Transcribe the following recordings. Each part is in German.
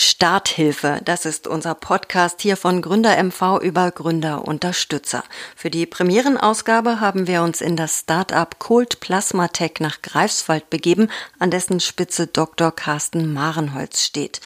Starthilfe, das ist unser Podcast hier von Gründer MV über Gründerunterstützer. Für die Premierenausgabe haben wir uns in das Startup Cold Plasma Tech nach Greifswald begeben, an dessen Spitze Dr. Carsten Marenholz steht.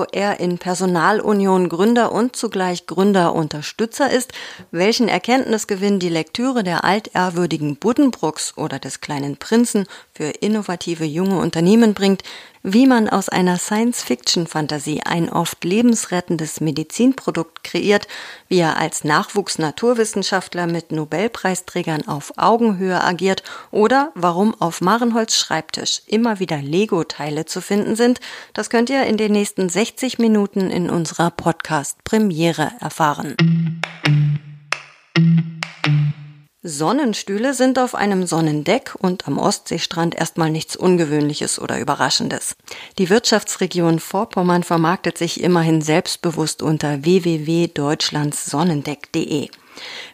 Wieso er in Personalunion Gründer und zugleich Gründerunterstützer ist, welchen Erkenntnisgewinn die Lektüre der altehrwürdigen Buddenbrooks oder des kleinen Prinzen für innovative junge Unternehmen bringt, wie man aus einer Science-Fiction-Fantasie ein oft lebensrettendes Medizinprodukt kreiert, wie er als Nachwuchs-Naturwissenschaftler mit Nobelpreisträgern auf Augenhöhe agiert oder warum auf Marenholz Schreibtisch immer wieder Lego-Teile zu finden sind, das könnt ihr in den nächsten 60 Minuten in unserer Podcast-Premiere erfahren. Sonnenstühle sind auf einem Sonnendeck und am Ostseestrand erstmal nichts Ungewöhnliches oder Überraschendes. Die Wirtschaftsregion Vorpommern vermarktet sich immerhin selbstbewusst unter www.deutschlandssonnendeck.de.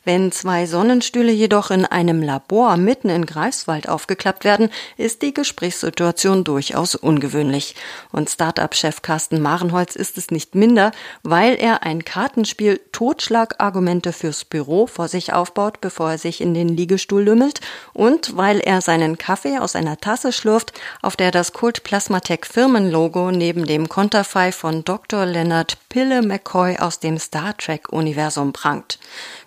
Wenn zwei Sonnenstühle jedoch in einem Labor mitten in Greifswald aufgeklappt werden, ist die Gesprächssituation durchaus ungewöhnlich. Und Start-up-Chef Carsten Marenholz ist es nicht minder, weil er ein Kartenspiel Totschlagargumente fürs Büro vor sich aufbaut, bevor er sich in den Liegestuhl lümmelt und weil er seinen Kaffee aus einer Tasse schlürft, auf der das Kult Plasmatech Firmenlogo neben dem Konterfei von Dr. Leonard Pille McCoy aus dem Star Trek Universum prangt.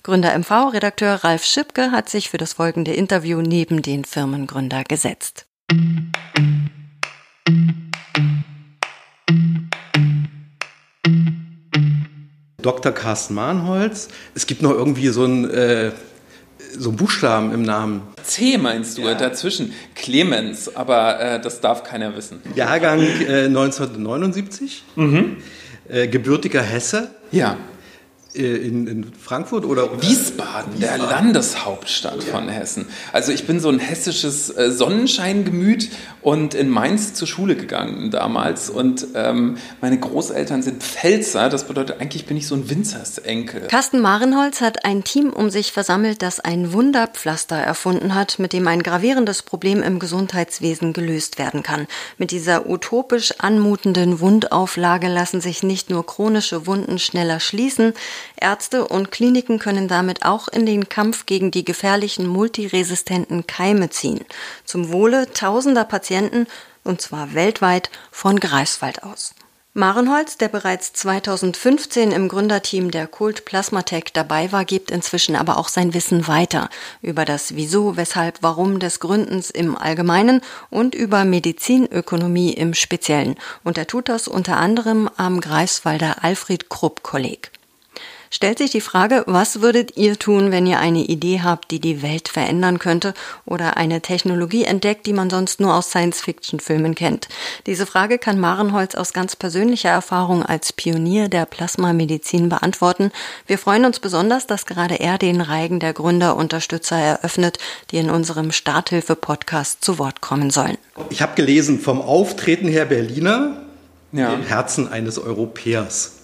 Gründer MV-Redakteur Ralf Schipke hat sich für das folgende Interview neben den Firmengründer gesetzt. Dr. Carsten Mahnholz. Es gibt noch irgendwie so ein äh, so Buchstaben im Namen. C meinst du ja. dazwischen? Clemens, aber äh, das darf keiner wissen. Jahrgang äh, 1979, mhm. äh, gebürtiger Hesse. Ja. Äh, in, in, Frankfurt oder, oder Wiesbaden, Wiesbaden, der Landeshauptstadt ja. von Hessen. Also ich bin so ein hessisches äh, Sonnenscheingemüt und in Mainz zur Schule gegangen damals und ähm, meine Großeltern sind Pfälzer, das bedeutet eigentlich bin ich so ein Winzersenkel. Carsten Marenholz hat ein Team um sich versammelt, das ein Wunderpflaster erfunden hat, mit dem ein gravierendes Problem im Gesundheitswesen gelöst werden kann. Mit dieser utopisch anmutenden Wundauflage lassen sich nicht nur chronische Wunden schneller schließen, Ärzte und Kliniken können damit auch in den Kampf gegen die gefährlichen multiresistenten Keime ziehen. Zum Wohle tausender Patienten, und zwar weltweit, von Greifswald aus. Marenholz, der bereits 2015 im Gründerteam der Kult Plasmatech dabei war, gibt inzwischen aber auch sein Wissen weiter über das Wieso, Weshalb, Warum des Gründens im Allgemeinen und über Medizinökonomie im Speziellen. Und er tut das unter anderem am Greifswalder Alfred Krupp Kolleg stellt sich die Frage, was würdet ihr tun, wenn ihr eine Idee habt, die die Welt verändern könnte oder eine Technologie entdeckt, die man sonst nur aus Science-Fiction-Filmen kennt? Diese Frage kann Marenholz aus ganz persönlicher Erfahrung als Pionier der Plasmamedizin beantworten. Wir freuen uns besonders, dass gerade er den Reigen der Gründerunterstützer eröffnet, die in unserem Starthilfe-Podcast zu Wort kommen sollen. Ich habe gelesen, vom Auftreten her Berliner, ja. im Herzen eines Europäers.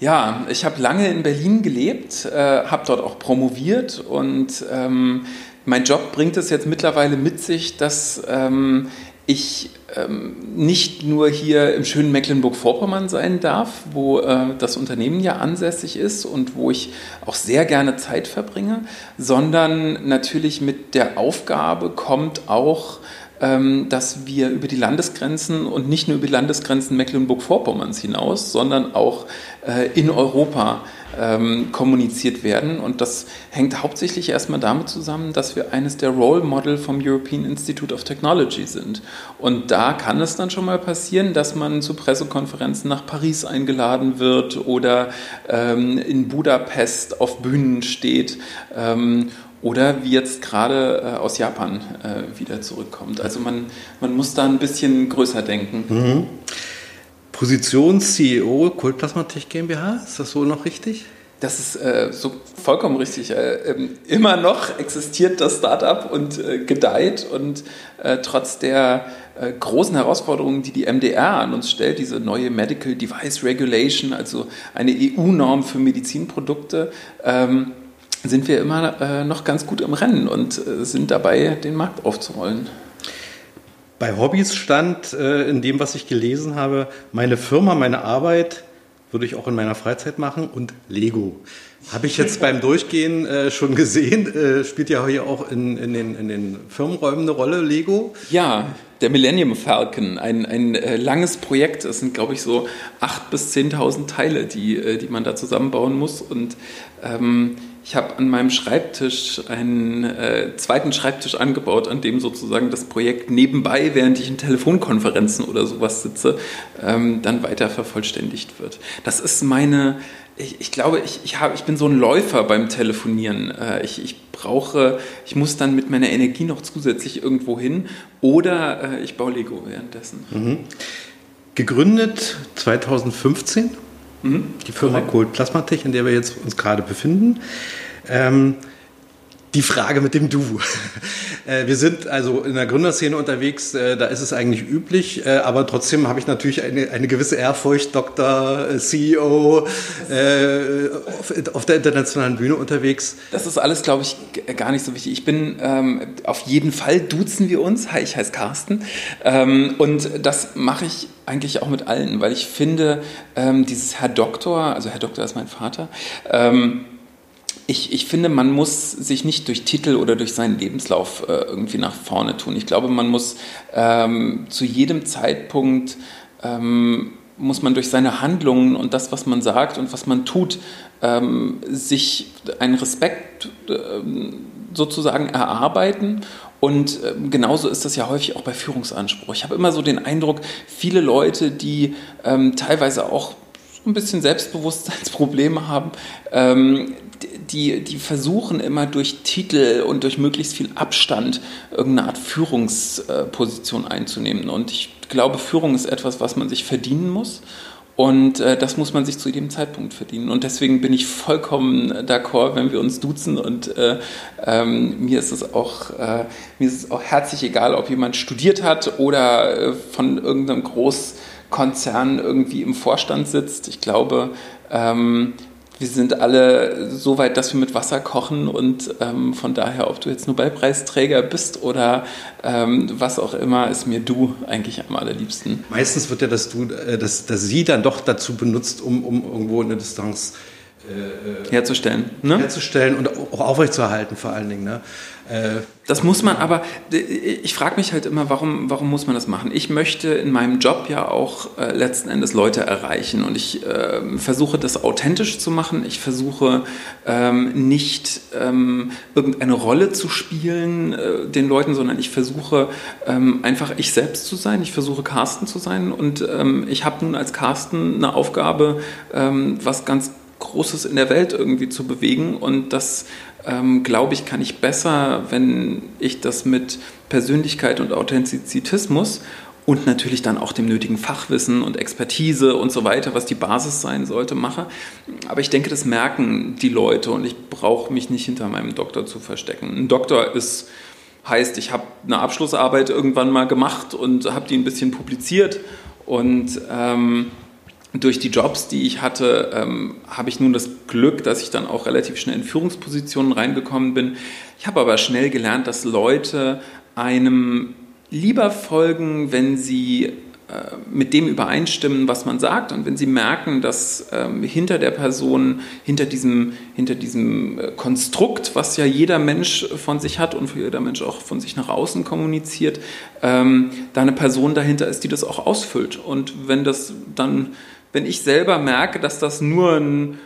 Ja, ich habe lange in Berlin gelebt, äh, habe dort auch promoviert und ähm, mein Job bringt es jetzt mittlerweile mit sich, dass ähm, ich ähm, nicht nur hier im schönen Mecklenburg-Vorpommern sein darf, wo äh, das Unternehmen ja ansässig ist und wo ich auch sehr gerne Zeit verbringe, sondern natürlich mit der Aufgabe kommt auch dass wir über die Landesgrenzen und nicht nur über die Landesgrenzen Mecklenburg-Vorpommerns hinaus, sondern auch äh, in Europa ähm, kommuniziert werden. Und das hängt hauptsächlich erstmal damit zusammen, dass wir eines der Role Model vom European Institute of Technology sind. Und da kann es dann schon mal passieren, dass man zu Pressekonferenzen nach Paris eingeladen wird oder ähm, in Budapest auf Bühnen steht. Ähm, oder wie jetzt gerade äh, aus Japan äh, wieder zurückkommt. Also man, man muss da ein bisschen größer denken. Mhm. Position CEO Kultplasmatech GmbH, ist das so noch richtig? Das ist äh, so vollkommen richtig. Äh, ähm, immer noch existiert das Startup und äh, gedeiht und äh, trotz der äh, großen Herausforderungen, die die MDR an uns stellt, diese neue Medical Device Regulation, also eine EU-Norm für Medizinprodukte, ähm, sind wir immer äh, noch ganz gut im Rennen und sind dabei, den Markt aufzurollen. Bei Hobbys stand in dem, was ich gelesen habe, meine Firma, meine Arbeit würde ich auch in meiner Freizeit machen und Lego. Habe ich jetzt beim Durchgehen äh, schon gesehen, äh, spielt ja hier auch in, in, den, in den Firmenräumen eine Rolle, Lego. Ja, der Millennium Falcon, ein, ein äh, langes Projekt. Es sind, glaube ich, so 8.000 bis 10.000 Teile, die, äh, die man da zusammenbauen muss. Und ähm, ich habe an meinem Schreibtisch einen äh, zweiten Schreibtisch angebaut, an dem sozusagen das Projekt nebenbei, während ich in Telefonkonferenzen oder sowas sitze, ähm, dann weiter vervollständigt wird. Das ist meine, ich, ich glaube, ich, ich, hab, ich bin so ein Läufer beim Telefonieren. Äh, ich, ich brauche, ich muss dann mit meiner Energie noch zusätzlich irgendwo hin oder äh, ich baue Lego währenddessen. Mhm. Gegründet 2015 Mhm. Die Firma Cold Plasmatech, in der wir jetzt uns gerade befinden. Ähm, die Frage mit dem Du. Äh, wir sind also in der Gründerszene unterwegs, äh, da ist es eigentlich üblich, äh, aber trotzdem habe ich natürlich eine, eine gewisse Ehrfurcht, Doktor, CEO, auf, der internationalen Bühne unterwegs. Das ist alles, glaube ich, gar nicht so wichtig. Ich bin ähm, auf jeden Fall, duzen wir uns. Hi, ich heiße Carsten. Ähm, und das mache ich eigentlich auch mit allen, weil ich finde, ähm, dieses Herr Doktor, also Herr Doktor ist mein Vater, ähm, ich, ich finde, man muss sich nicht durch Titel oder durch seinen Lebenslauf äh, irgendwie nach vorne tun. Ich glaube, man muss ähm, zu jedem Zeitpunkt ähm, muss man durch seine Handlungen und das, was man sagt und was man tut, ähm, sich einen Respekt ähm, sozusagen erarbeiten. Und ähm, genauso ist das ja häufig auch bei Führungsanspruch. Ich habe immer so den Eindruck, viele Leute, die ähm, teilweise auch ein bisschen Selbstbewusstseinsprobleme haben, ähm, die, die versuchen immer durch Titel und durch möglichst viel Abstand irgendeine Art Führungsposition einzunehmen. Und ich glaube, Führung ist etwas, was man sich verdienen muss. Und äh, das muss man sich zu jedem Zeitpunkt verdienen. Und deswegen bin ich vollkommen d'accord, wenn wir uns duzen. Und äh, ähm, mir ist es auch äh, mir ist es auch herzlich egal, ob jemand studiert hat oder äh, von irgendeinem Großkonzern irgendwie im Vorstand sitzt. Ich glaube, ähm, wir sind alle so weit, dass wir mit Wasser kochen und ähm, von daher, ob du jetzt Nobelpreisträger bist oder ähm, was auch immer, ist mir du eigentlich am allerliebsten. Meistens wird ja das du, äh, das, das sie dann doch dazu benutzt, um, um irgendwo eine Distanz äh, herzustellen. Ne? Herzustellen und auch aufrechtzuerhalten vor allen Dingen. Ne? Äh, das muss man aber, ich frage mich halt immer, warum, warum muss man das machen? Ich möchte in meinem Job ja auch äh, letzten Endes Leute erreichen und ich äh, versuche das authentisch zu machen. Ich versuche ähm, nicht ähm, irgendeine Rolle zu spielen äh, den Leuten, sondern ich versuche ähm, einfach ich selbst zu sein. Ich versuche Carsten zu sein und ähm, ich habe nun als Carsten eine Aufgabe, ähm, was ganz Großes in der Welt irgendwie zu bewegen und das ähm, glaube ich, kann ich besser, wenn ich das mit Persönlichkeit und Authentizismus und natürlich dann auch dem nötigen Fachwissen und Expertise und so weiter, was die Basis sein sollte, mache. Aber ich denke, das merken die Leute und ich brauche mich nicht hinter meinem Doktor zu verstecken. Ein Doktor ist, heißt, ich habe eine Abschlussarbeit irgendwann mal gemacht und habe die ein bisschen publiziert und ähm, durch die Jobs, die ich hatte, ähm, habe ich nun das Glück, dass ich dann auch relativ schnell in Führungspositionen reingekommen bin. Ich habe aber schnell gelernt, dass Leute einem lieber folgen, wenn sie äh, mit dem übereinstimmen, was man sagt und wenn sie merken, dass ähm, hinter der Person, hinter diesem, hinter diesem äh, Konstrukt, was ja jeder Mensch von sich hat und für jeder Mensch auch von sich nach außen kommuniziert, ähm, da eine Person dahinter ist, die das auch ausfüllt. Und wenn das dann wenn ich selber merke, dass das nur ein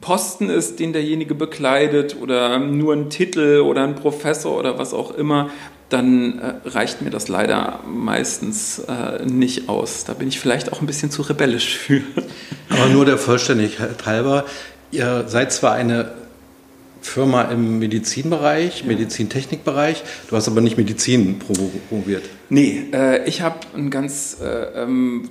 Posten ist, den derjenige bekleidet oder nur ein Titel oder ein Professor oder was auch immer, dann äh, reicht mir das leider meistens äh, nicht aus. Da bin ich vielleicht auch ein bisschen zu rebellisch für. Aber nur der Vollständigkeit halber, ihr seid zwar eine Firma im Medizinbereich, ja. Medizintechnikbereich, du hast aber nicht Medizin promoviert. Nee, äh, ich habe ein ganz äh, ähm,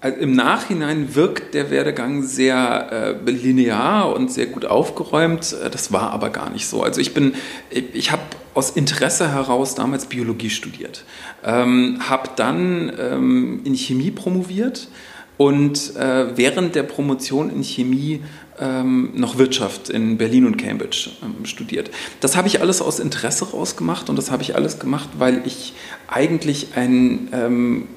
also im Nachhinein wirkt der Werdegang sehr äh, linear und sehr gut aufgeräumt. Äh, das war aber gar nicht so. Also ich bin, ich, ich habe aus Interesse heraus damals Biologie studiert, ähm, habe dann ähm, in Chemie promoviert und äh, während der Promotion in Chemie ähm, noch Wirtschaft in Berlin und Cambridge ähm, studiert. Das habe ich alles aus Interesse rausgemacht und das habe ich alles gemacht, weil ich eigentlich ein ähm,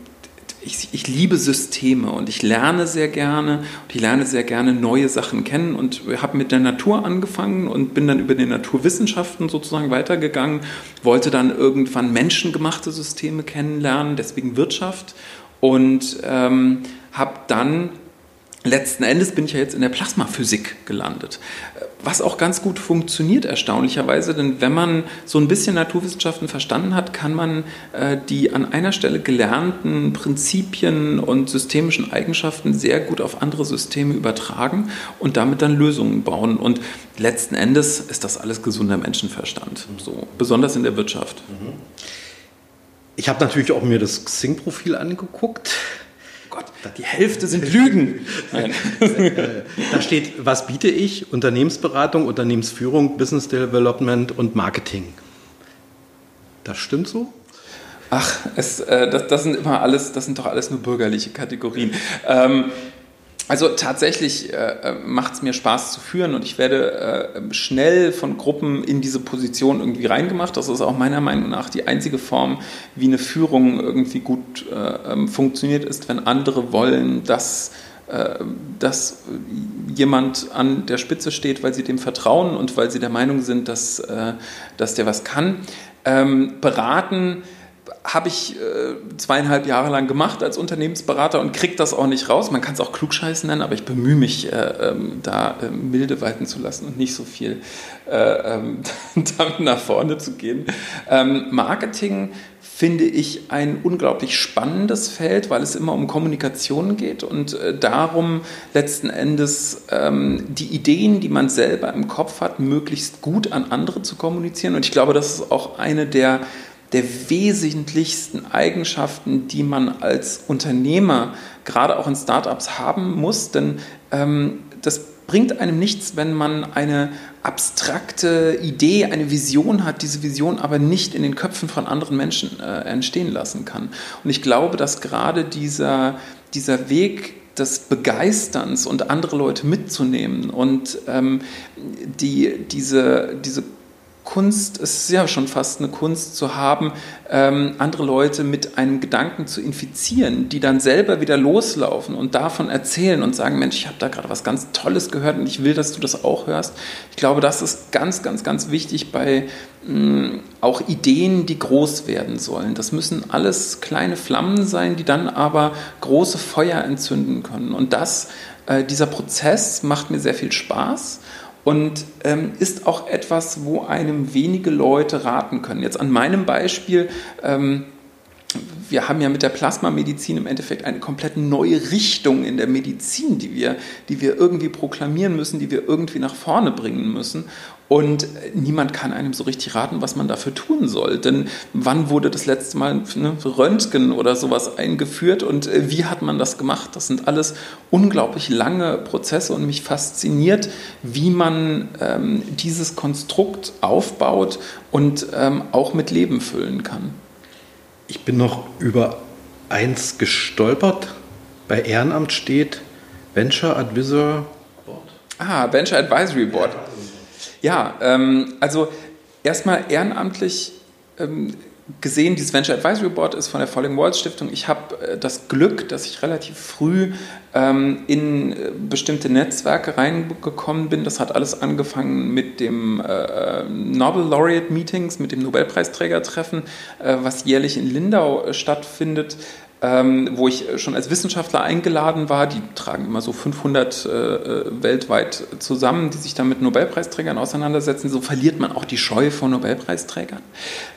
ich, ich, liebe Systeme und ich lerne sehr gerne und ich lerne sehr gerne neue Sachen kennen und habe mit der Natur angefangen und bin dann über die Naturwissenschaften sozusagen weitergegangen, wollte dann irgendwann menschengemachte Systeme kennenlernen, deswegen Wirtschaft und ähm, habe dann letzten Endes bin ich ja jetzt in der Plasmaphysik gelandet. Was auch ganz gut funktioniert, erstaunlicherweise, denn wenn man so ein bisschen Naturwissenschaften verstanden hat, kann man äh, die an einer Stelle gelernten Prinzipien und systemischen Eigenschaften sehr gut auf andere Systeme übertragen und damit dann Lösungen bauen. Und letzten Endes ist das alles gesunder Menschenverstand, so, besonders in der Wirtschaft. Ich habe natürlich auch mir das Xing-Profil angeguckt. Gott, die Hälfte sind Lügen. Nein. da steht, was biete ich? Unternehmensberatung, Unternehmensführung, Business Development und Marketing. Das stimmt so? Ach, es, äh, das, das, sind immer alles, das sind doch alles nur bürgerliche Kategorien. Ähm, also tatsächlich äh, äh macht es mir Spaß zu führen und ich werde äh, schnell von Gruppen in diese Position irgendwie reingemacht. Das ist auch meiner Meinung nach die einzige Form, wie eine Führung irgendwie gut äh, ähm, funktioniert, ist, wenn andere wollen, dass, äh, dass jemand an der Spitze steht, weil sie dem vertrauen und weil sie der Meinung sind, dass, äh, dass der was kann. Ähm, beraten habe ich äh, zweieinhalb Jahre lang gemacht als Unternehmensberater und kriege das auch nicht raus. Man kann es auch klugscheißen nennen, aber ich bemühe mich, äh, ähm, da äh, milde walten zu lassen und nicht so viel äh, ähm, damit nach vorne zu gehen. Ähm, Marketing finde ich ein unglaublich spannendes Feld, weil es immer um Kommunikation geht und äh, darum, letzten Endes ähm, die Ideen, die man selber im Kopf hat, möglichst gut an andere zu kommunizieren. Und ich glaube, das ist auch eine der der wesentlichsten Eigenschaften, die man als Unternehmer gerade auch in Startups haben muss. Denn ähm, das bringt einem nichts, wenn man eine abstrakte Idee, eine Vision hat, diese Vision aber nicht in den Köpfen von anderen Menschen äh, entstehen lassen kann. Und ich glaube, dass gerade dieser, dieser Weg des Begeisterns und andere Leute mitzunehmen und ähm, die, diese, diese Kunst, es ist ja schon fast eine Kunst zu haben, ähm, andere Leute mit einem Gedanken zu infizieren, die dann selber wieder loslaufen und davon erzählen und sagen, Mensch, ich habe da gerade was ganz Tolles gehört und ich will, dass du das auch hörst. Ich glaube, das ist ganz, ganz, ganz wichtig bei mh, mm, auch Ideen, die groß werden sollen. Das müssen alles kleine Flammen sein, die dann aber große Feuer entzünden können. Und das, äh, dieser Prozess macht mir sehr viel Spaß und ähm, ist auch etwas, wo einem wenige Leute raten können. Jetzt an meinem Beispiel. Ähm, wir haben ja mit der Plasmamedizin im Endeffekt eine komplett neue Richtung in der Medizin, die wir, die wir irgendwie proklamieren müssen, die wir irgendwie nach vorne bringen müssen. Und niemand kann einem so richtig raten, was man dafür tun soll. Denn wann wurde das letzte Mal ne, Röntgen oder sowas eingeführt und äh, wie hat man das gemacht? Das sind alles unglaublich lange Prozesse und mich fasziniert, wie man ähm, dieses Konstrukt aufbaut und ähm, auch mit Leben füllen kann. Ich bin noch über eins gestolpert. Bei Ehrenamt steht Venture Advisor Board. Ah, Venture Advisory Board. Ja, ähm, also erstmal ehrenamtlich ähm, gesehen, dieses Venture Advisory Board ist von der Falling Walls Stiftung. Ich habe äh, das Glück, dass ich relativ früh ähm, in äh, bestimmte Netzwerke reingekommen bin. Das hat alles angefangen mit dem äh, Nobel Laureate Meetings, mit dem Nobelpreisträgertreffen, äh, was jährlich in Lindau äh, stattfindet ähm, wo ich schon als Wissenschaftler eingeladen war. Die tragen immer so 500 äh, äh, weltweit zusammen, die sich dann mit Nobelpreisträgern auseinandersetzen. So verliert man auch die Scheu von Nobelpreisträgern,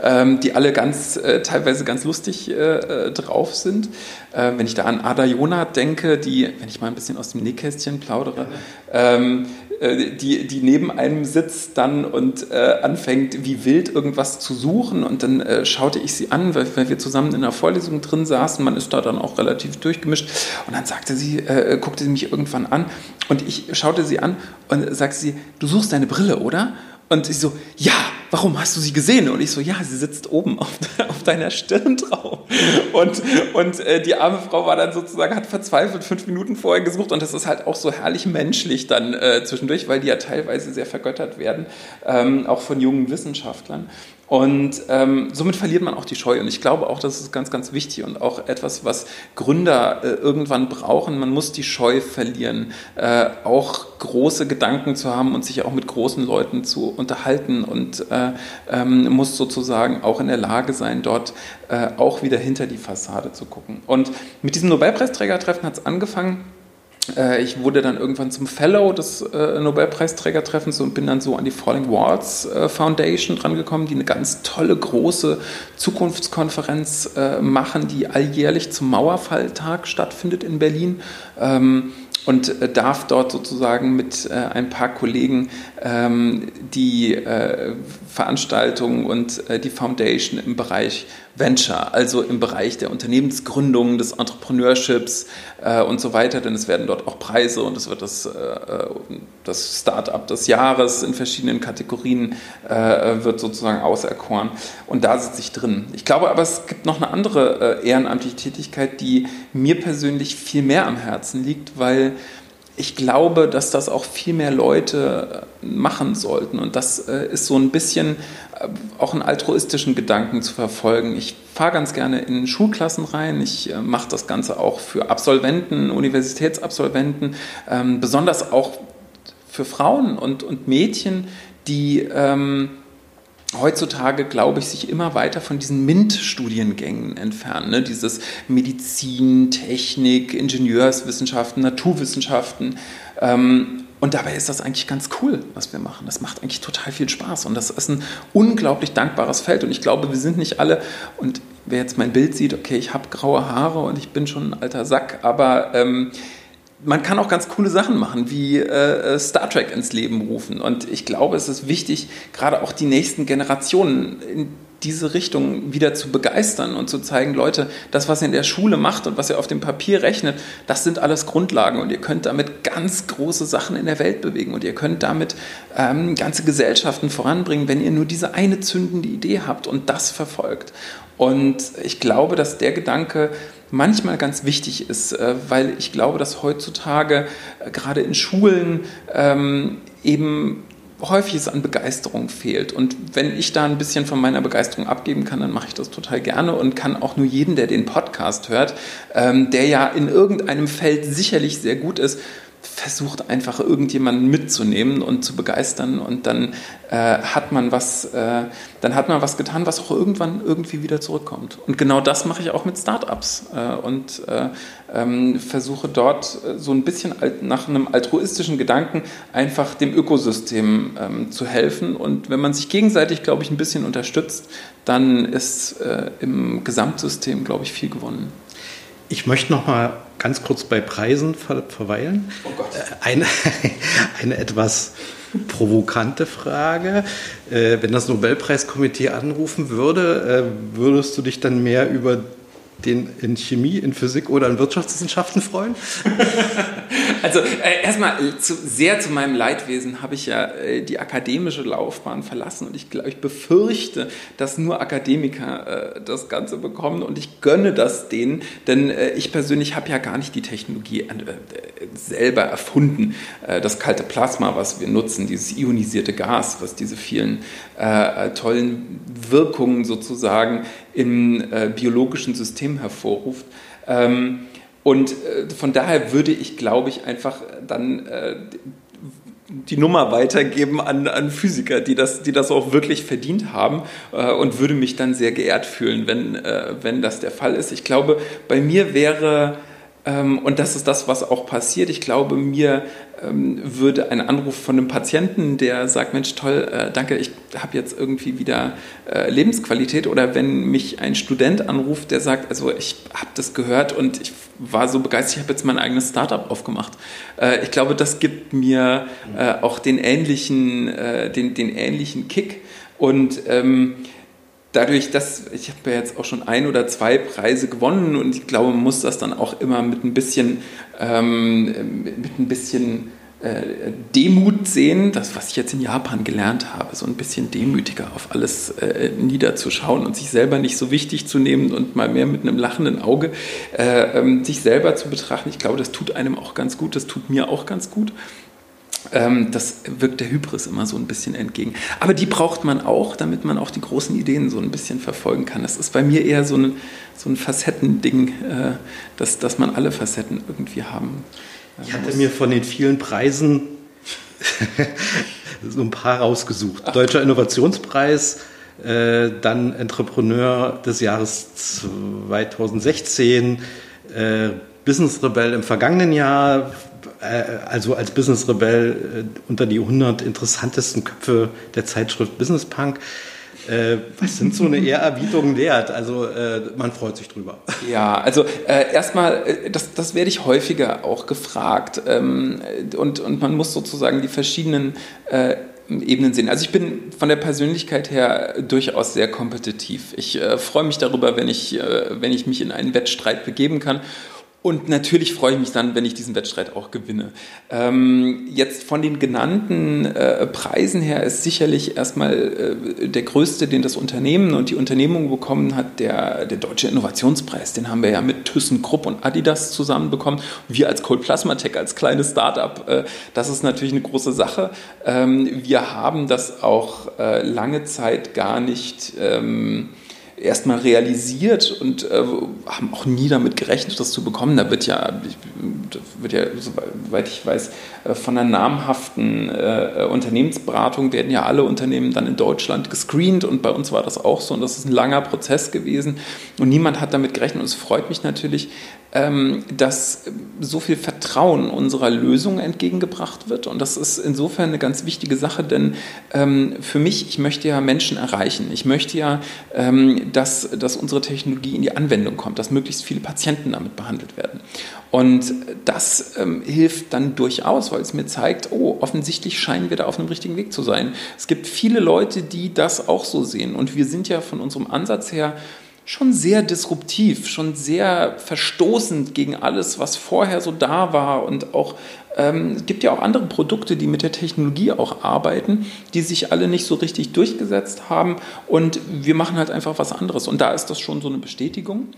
ähm, die alle ganz äh, teilweise ganz lustig äh, äh drauf sind. Äh, wenn ich da an Ada Jona denke, die, wenn ich mal ein bisschen aus dem Nähkästchen plaudere, ähm, äh, die, die neben einem sitzt dann und äh, anfängt wie wild irgendwas zu suchen und dann äh, schaute ich sie an, weil, weil, wir zusammen in der Vorlesung drin saßen, man ist da dann auch relativ durchgemischt und dann sagte sie, äh, guckte sie mich irgendwann an und ich schaute sie an und sagte sie, du suchst deine Brille, oder? Und ich so, ja, warum hast du sie gesehen? Und ich so, ja, sie sitzt oben auf, auf deiner Stirn drauf. Und, und äh, die arme Frau war dann sozusagen, hat verzweifelt fünf Minuten vorher gesucht. Und das ist halt auch so herrlich menschlich dann äh, zwischendurch, weil die ja teilweise sehr vergöttert werden, ähm, auch von jungen Wissenschaftlern. Und ähm, somit verliert man auch die Scheu. Und ich glaube auch, das ist ganz, ganz wichtig und auch etwas, was Gründer äh, irgendwann brauchen. Man muss die Scheu verlieren, äh, auch große Gedanken zu haben und sich auch mit großen Leuten zu unterhalten und äh, ähm, muss sozusagen auch in der Lage sein, dort äh, auch wieder hinter die Fassade zu gucken. Und mit diesem Nobelpreisträgertreffen hat es angefangen ich wurde dann irgendwann zum Fellow des äh, Nobelpreisträgertreffens und bin dann so an die Falling Walls äh, Foundation drangekommen, die eine ganz tolle große Zukunftskonferenz äh, machen, die alljährlich zum Mauerfalltag stattfindet in Berlin. Ähm, und äh, darf dort sozusagen mit äh, ein paar Kollegen ähm, die äh, Veranstaltung und äh, die Foundation im Bereich Venture, also im Bereich der Unternehmensgründung, des Entrepreneurships äh, und so weiter, denn es werden dort auch Preise und es wird das, äh, das Startup des Jahres in verschiedenen Kategorien wird sozusagen auserkoren und da sitze ich drin. Ich glaube aber, es gibt noch eine andere ehrenamtliche Tätigkeit, die mir persönlich viel mehr am Herzen liegt, weil ich glaube, dass das auch viel mehr Leute äh, machen sollten. Und das äh, ist so ein bisschen äh, auch einen altruistischen Gedanken zu verfolgen. Ich fahre ganz gerne in Schulklassen rein. Ich mache das Ganze auch für Absolventen, Universitätsabsolventen, ähm, besonders auch für Frauen und, und Mädchen, die ähm, heutzutage, glaube ich, sich immer weiter von diesen MINT-Studiengängen entfernen. Ne? Dieses Medizin, Technik, Ingenieurswissenschaften, Naturwissenschaften. Ähm, und dabei ist das eigentlich ganz cool, was wir machen. Das macht eigentlich total viel Spaß und das ist ein unglaublich dankbares Feld. Und ich glaube, wir sind nicht alle, und wer jetzt mein Bild sieht, okay, ich habe graue Haare und ich bin schon ein alter Sack, aber ähm, man kann auch ganz coole Sachen machen, wie äh, Star Trek ins Leben rufen. Und ich glaube, es ist wichtig, gerade auch die nächsten Generationen in diese Richtung wieder zu begeistern und zu zeigen, Leute, das, was ihr in der Schule macht und was ihr auf dem Papier rechnet, das sind alles Grundlagen und ihr könnt damit ganz große Sachen in der Welt bewegen und ihr könnt damit ähm, ganze Gesellschaften voranbringen, wenn ihr nur diese eine zündende Idee habt und das verfolgt. Und ich glaube, dass der Gedanke manchmal ganz wichtig ist, äh, weil ich glaube, dass heutzutage äh, gerade in Schulen ähm, eben häufig es an Begeisterung fehlt. Und wenn ich da ein bisschen von meiner Begeisterung abgeben kann, dann mache ich das total gerne und kann auch nur jeden, der den Podcast hört, ähm, der ja in irgendeinem Feld sicherlich sehr gut ist, versucht einfach irgendjemanden mitzunehmen und zu begeistern und dann äh, hat man was, äh, dann hat man was getan, was auch irgendwann irgendwie wieder zurückkommt. Und genau das mache ich auch mit Startups äh, und äh, ähm, versuche dort äh, so ein bisschen nach einem altruistischen Gedanken einfach dem Ökosystem ähm, zu helfen. Und wenn man sich gegenseitig, glaube ich, ein bisschen unterstützt, dann ist äh, im Gesamtsystem, glaube ich, viel gewonnen. Ich möchte noch mal ganz kurz bei Preisen ver verweilen. Oh Gott. Äh, eine, eine etwas provokante Frage. Äh, wenn das Nobelpreiskomitee anrufen würde, äh, würdest du dich dann mehr über den in Chemie, in Physik oder in Wirtschaftswissenschaften freuen? also äh, erstmal zu, sehr zu meinem Leidwesen habe ich ja äh, die akademische Laufbahn verlassen und ich, glaub, ich befürchte, dass nur Akademiker äh, das Ganze bekommen und ich gönne das denen, denn äh, ich persönlich habe ja gar nicht die Technologie äh, selber erfunden. Äh, das kalte Plasma, was wir nutzen, dieses ionisierte Gas, was diese vielen tollen Wirkungen sozusagen im biologischen System hervorruft. Ähm, und äh, von daher würde ich, glaube ich, einfach dann äh, die Nummer weitergeben an, an Physiker, die das, die das auch wirklich verdient haben äh, und würde mich dann sehr geehrt fühlen, wenn, äh, wenn das der Fall ist. Ich glaube, bei mir wäre und das ist das, was auch passiert. Ich glaube, mir ähm, würde ein Anruf von einem Patienten, der sagt, Mensch, toll, äh, danke, ich habe jetzt irgendwie wieder äh, Lebensqualität. Oder wenn mich ein Student anruft, der sagt, also ich habe das gehört und ich war so begeistert, ich habe jetzt mein eigenes Startup aufgemacht. Äh, ich glaube, das gibt mir auch den ähnlichen, den, den ähnlichen Kick. Und ähm, dadurch, dass ich habe ja jetzt auch schon ein oder zwei Preise gewonnen und ich glaube, man muss das dann auch immer mit ein bisschen, ähm, mit ein bisschen äh, Demut sehen, das, was ich jetzt in Japan gelernt habe, so ein bisschen demütiger auf alles äh, niederzuschauen und sich selber nicht so wichtig zu nehmen und mal mehr mit einem lachenden Auge äh, ähm, sich selber zu betrachten. Ich glaube, das tut einem auch ganz gut, das tut mir auch ganz gut. Ähm, das wirkt der Hybris immer so ein bisschen entgegen. Aber die braucht man auch, damit man auch die großen Ideen so ein bisschen verfolgen kann. Das ist bei mir eher so ein, so ein Facettending, äh, dass, dass man alle Facetten irgendwie haben. Äh, ich hatte mir von den vielen Preisen so ein paar rausgesucht. Ach. Deutscher Innovationspreis, äh, dann Entrepreneur des Jahres 2016, äh, Business Rebell im vergangenen Jahr, äh, also als Business Rebell äh, unter die 100 interessantesten Köpfe der Zeitschrift Business Punk. Äh, was sind so eine Ehrerbietung wert? Also äh, man freut sich drüber. Ja, also äh, erstmal, äh, das, das werde ich häufiger auch gefragt. Ähm, und, und man muss sozusagen die verschiedenen äh, Ebenen sehen. Also ich bin von der Persönlichkeit her durchaus sehr kompetitiv. Ich äh, freue mich darüber, wenn ich, wenn ich mich in einen Wettstreit begeben kann und natürlich freue ich mich dann, wenn ich diesen Wettstreit auch gewinne. Ähm, jetzt von den genannten äh, Preisen her ist sicherlich erstmal äh, der größte, den das Unternehmen und die Unternehmung bekommen hat, der, der Deutsche Innovationspreis. Den haben wir ja mit ThyssenKrupp und Adidas zusammen bekommen. Wir als Cold Plasma Tech, als kleines Startup, äh, das ist natürlich eine große Sache. Ähm, wir haben das auch äh, lange Zeit gar nicht. Ähm, erstmal realisiert und äh, haben auch nie damit gerechnet, das zu bekommen. Da wird ja, wird ja soweit ich weiß, äh, von einer namhaften äh, Unternehmensberatung werden ja alle Unternehmen dann in Deutschland gescreent und bei uns war das auch so und das ist ein langer Prozess gewesen und niemand hat damit gerechnet und es freut mich natürlich, dass so viel Vertrauen unserer Lösung entgegengebracht wird. Und das ist insofern eine ganz wichtige Sache, denn ähm, für mich, ich möchte ja Menschen erreichen. Ich möchte ja, ähm, dass, dass unsere Technologie in die Anwendung kommt, dass möglichst viele Patienten damit behandelt werden. Und das hilft dann durchaus, weil es mir zeigt, oh, offensichtlich scheinen wir da auf einem richtigen Weg zu sein. Es gibt viele Leute, die das auch so sehen. Und wir sind ja von unserem Ansatz her schon sehr disruptiv, schon sehr verstoßend gegen alles, was vorher so da war. Und auch ähm, es gibt ja auch andere Produkte, die mit der Technologie auch arbeiten, die sich alle nicht so richtig durchgesetzt haben. Und wir machen halt einfach was anderes. Und da ist das schon so eine Bestätigung.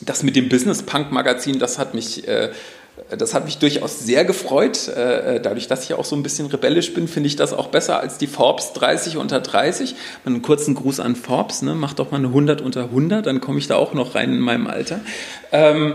Das mit dem Business Punk Magazin, das hat mich äh, das hat mich durchaus sehr gefreut. Äh, dadurch, dass ich auch so ein bisschen rebellisch bin, finde ich das auch besser als die Forbes 30 unter 30. Einen kurzen Gruß an Forbes, ne? mach doch mal eine 100 unter 100, dann komme ich da auch noch rein in meinem Alter. Ähm,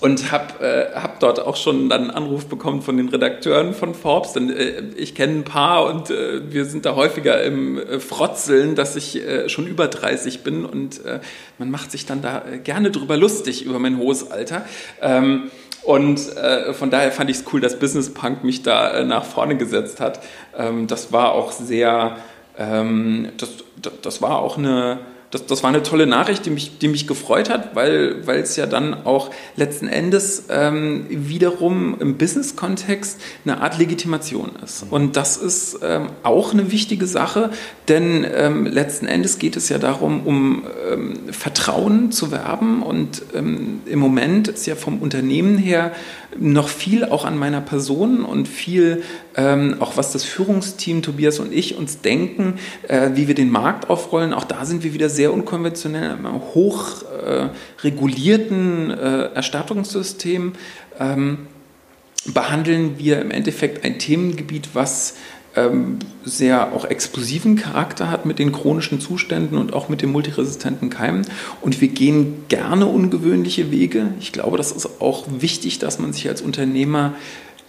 und habe äh, hab dort auch schon dann einen Anruf bekommen von den Redakteuren von Forbes. Denn äh, ich kenne ein paar und äh, wir sind da häufiger im äh, Frotzeln, dass ich äh, schon über 30 bin und äh, man macht sich dann da äh, gerne drüber lustig über mein hohes Alter. Ähm, und äh, von daher fand ich es cool, dass Business Punk mich da äh, nach vorne gesetzt hat. Ähm, das war auch sehr, ähm, das, das war auch eine, das, das war eine tolle Nachricht, die mich, die mich gefreut hat, weil, weil es ja dann auch letzten Endes ähm, wiederum im Business-Kontext eine Art Legitimation ist. Und das ist ähm, auch eine wichtige Sache, denn ähm, letzten Endes geht es ja darum, um ähm, Vertrauen zu werben. Und ähm, im Moment ist ja vom Unternehmen her noch viel auch an meiner Person und viel ähm, auch was das Führungsteam Tobias und ich uns denken, äh, wie wir den Markt aufrollen. Auch da sind wir wieder sehr unkonventionell, hoch äh, regulierten äh, Erstattungssystem. Ähm, behandeln wir im Endeffekt ein Themengebiet, was sehr auch explosiven Charakter hat mit den chronischen Zuständen und auch mit den multiresistenten Keimen. Und wir gehen gerne ungewöhnliche Wege. Ich glaube, das ist auch wichtig, dass man sich als Unternehmer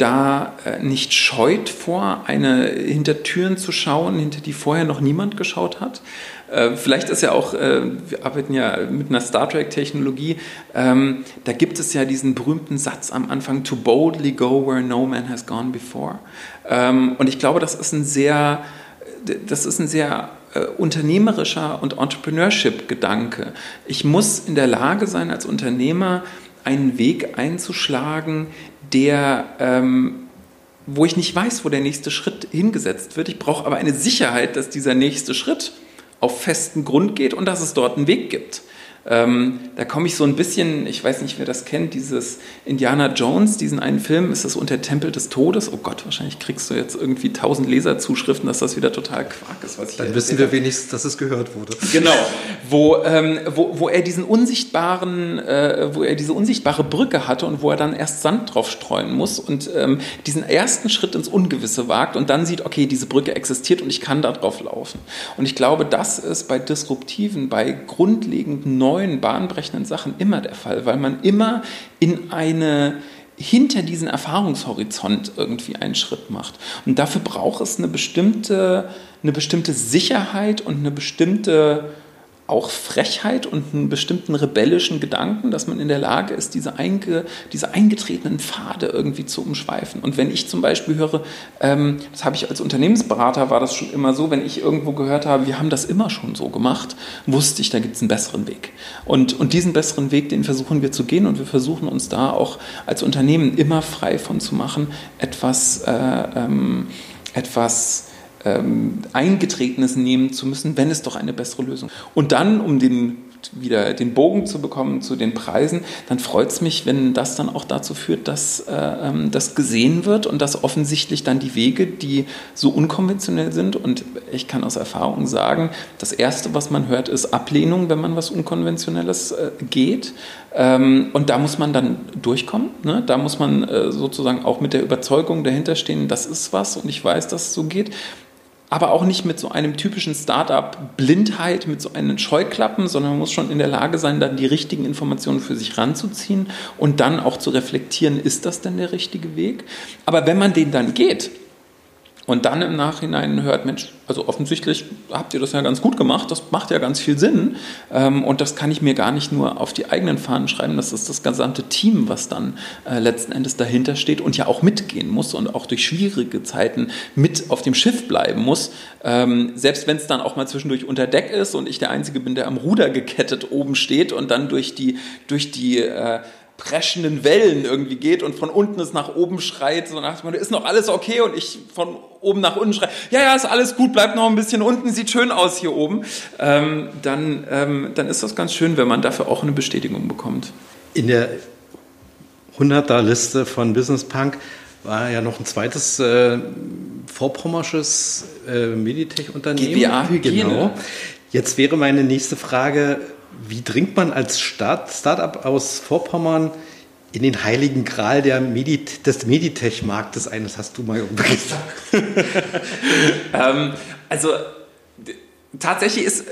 da äh, nicht scheut vor, eine hinter Türen zu schauen, hinter die vorher noch niemand geschaut hat. Äh, vielleicht ist ja auch, äh, wir arbeiten ja mit einer Star Trek-Technologie, ähm, da gibt es ja diesen berühmten Satz am Anfang, to boldly go where no man has gone before. Ähm, und ich glaube, das ist ein sehr, das ist ein sehr unternehmerischer und Entrepreneurship-Gedanke. Ich muss in der Lage sein, als Unternehmer einen Weg einzuschlagen, der, ähm, wo ich nicht weiß, wo der nächste Schritt hingesetzt wird. Ich brauche aber eine Sicherheit, dass dieser nächste Schritt auf festen Grund geht und dass es dort einen Weg gibt. Ähm, da komme ich so ein bisschen, ich weiß nicht, wer das kennt, dieses Indiana Jones, diesen einen Film, ist das unter Tempel des Todes? Oh Gott, wahrscheinlich kriegst du jetzt irgendwie tausend Leserzuschriften, dass das wieder total Quark ist. Was ich Dann wissen wir wenigstens, dass es gehört wurde. Genau, wo, ähm, wo, wo er diesen unsichtbaren, äh, wo er diese unsichtbare Brücke hatte und wo er dann erst Sand drauf streuen muss und ähm, diesen ersten Schritt ins Ungewisse wagt und dann sieht, okay, diese Brücke existiert und ich kann da drauf laufen. Und ich glaube, das ist bei disruptiven, bei grundlegenden neuen neuen, bahnbrechenden Sachen immer der Fall, weil man immer in eine hinter diesen Erfahrungshorizont irgendwie einen Schritt macht. Und dafür braucht es eine bestimmte, eine bestimmte Sicherheit und eine bestimmte auch Frechheit und einen bestimmten rebellischen Gedanken, dass man in der Lage ist, diese, einge, diese eingetretenen Pfade irgendwie zu umschweifen. Und wenn ich zum Beispiel höre, ähm, das habe ich als Unternehmensberater, war das schon immer so, wenn ich irgendwo gehört habe, wir haben das immer schon so gemacht, wusste ich, da gibt es einen besseren Weg. Und, und diesen besseren Weg, den versuchen wir zu gehen und wir versuchen uns da auch als Unternehmen immer frei von zu machen, etwas, äh, ähm, etwas ähm, Eingetretenes nehmen zu müssen, wenn es doch eine bessere Lösung. Und dann, um den wieder den Bogen zu bekommen zu den Preisen, dann freut es mich, wenn das dann auch dazu führt, dass äh, ähm, das gesehen wird und dass offensichtlich dann die Wege, die so unkonventionell sind, und ich kann aus Erfahrung sagen, das Erste, was man hört, ist Ablehnung, wenn man was Unkonventionelles äh, geht. Ähm, und da muss man dann durchkommen. Ne? Da muss man äh, sozusagen auch mit der Überzeugung dahinter stehen, das ist was und ich weiß, dass es so geht aber auch nicht mit so einem typischen Startup-Blindheit, mit so einem Scheuklappen, sondern man muss schon in der Lage sein, dann die richtigen Informationen für sich ranzuziehen und dann auch zu reflektieren, ist das denn der richtige Weg? Aber wenn man den dann geht, und dann im Nachhinein hört, Mensch, also offensichtlich habt ihr das ja ganz gut gemacht, das macht ja ganz viel Sinn. Ähm, und das kann ich mir gar nicht nur auf die eigenen Fahnen schreiben, das ist das gesamte Team, was dann äh, letzten Endes dahinter steht und ja auch mitgehen muss und auch durch schwierige Zeiten mit auf dem Schiff bleiben muss. Ähm, selbst wenn es dann auch mal zwischendurch unter Deck ist und ich der Einzige bin, der am Ruder gekettet oben steht und dann durch die, durch die äh, preschenden Wellen irgendwie geht und von unten es nach oben schreit, so nach dem ist noch alles okay und ich von oben nach unten schreie, ja, ja, ist alles gut, bleibt noch ein bisschen unten, sieht schön aus hier oben, ähm, dann, ähm, dann ist das ganz schön, wenn man dafür auch eine Bestätigung bekommt. In der 100er-Liste von Business Punk war ja noch ein zweites äh, vorpommersches äh, Meditech-Unternehmen. GBA Genau. Jetzt wäre meine nächste Frage, wie dringt man als Start, Startup aus Vorpommern in den heiligen Gral der Medit des Meditech-Marktes ein? Das hast du mal irgendwo gesagt. ähm, also tatsächlich ist,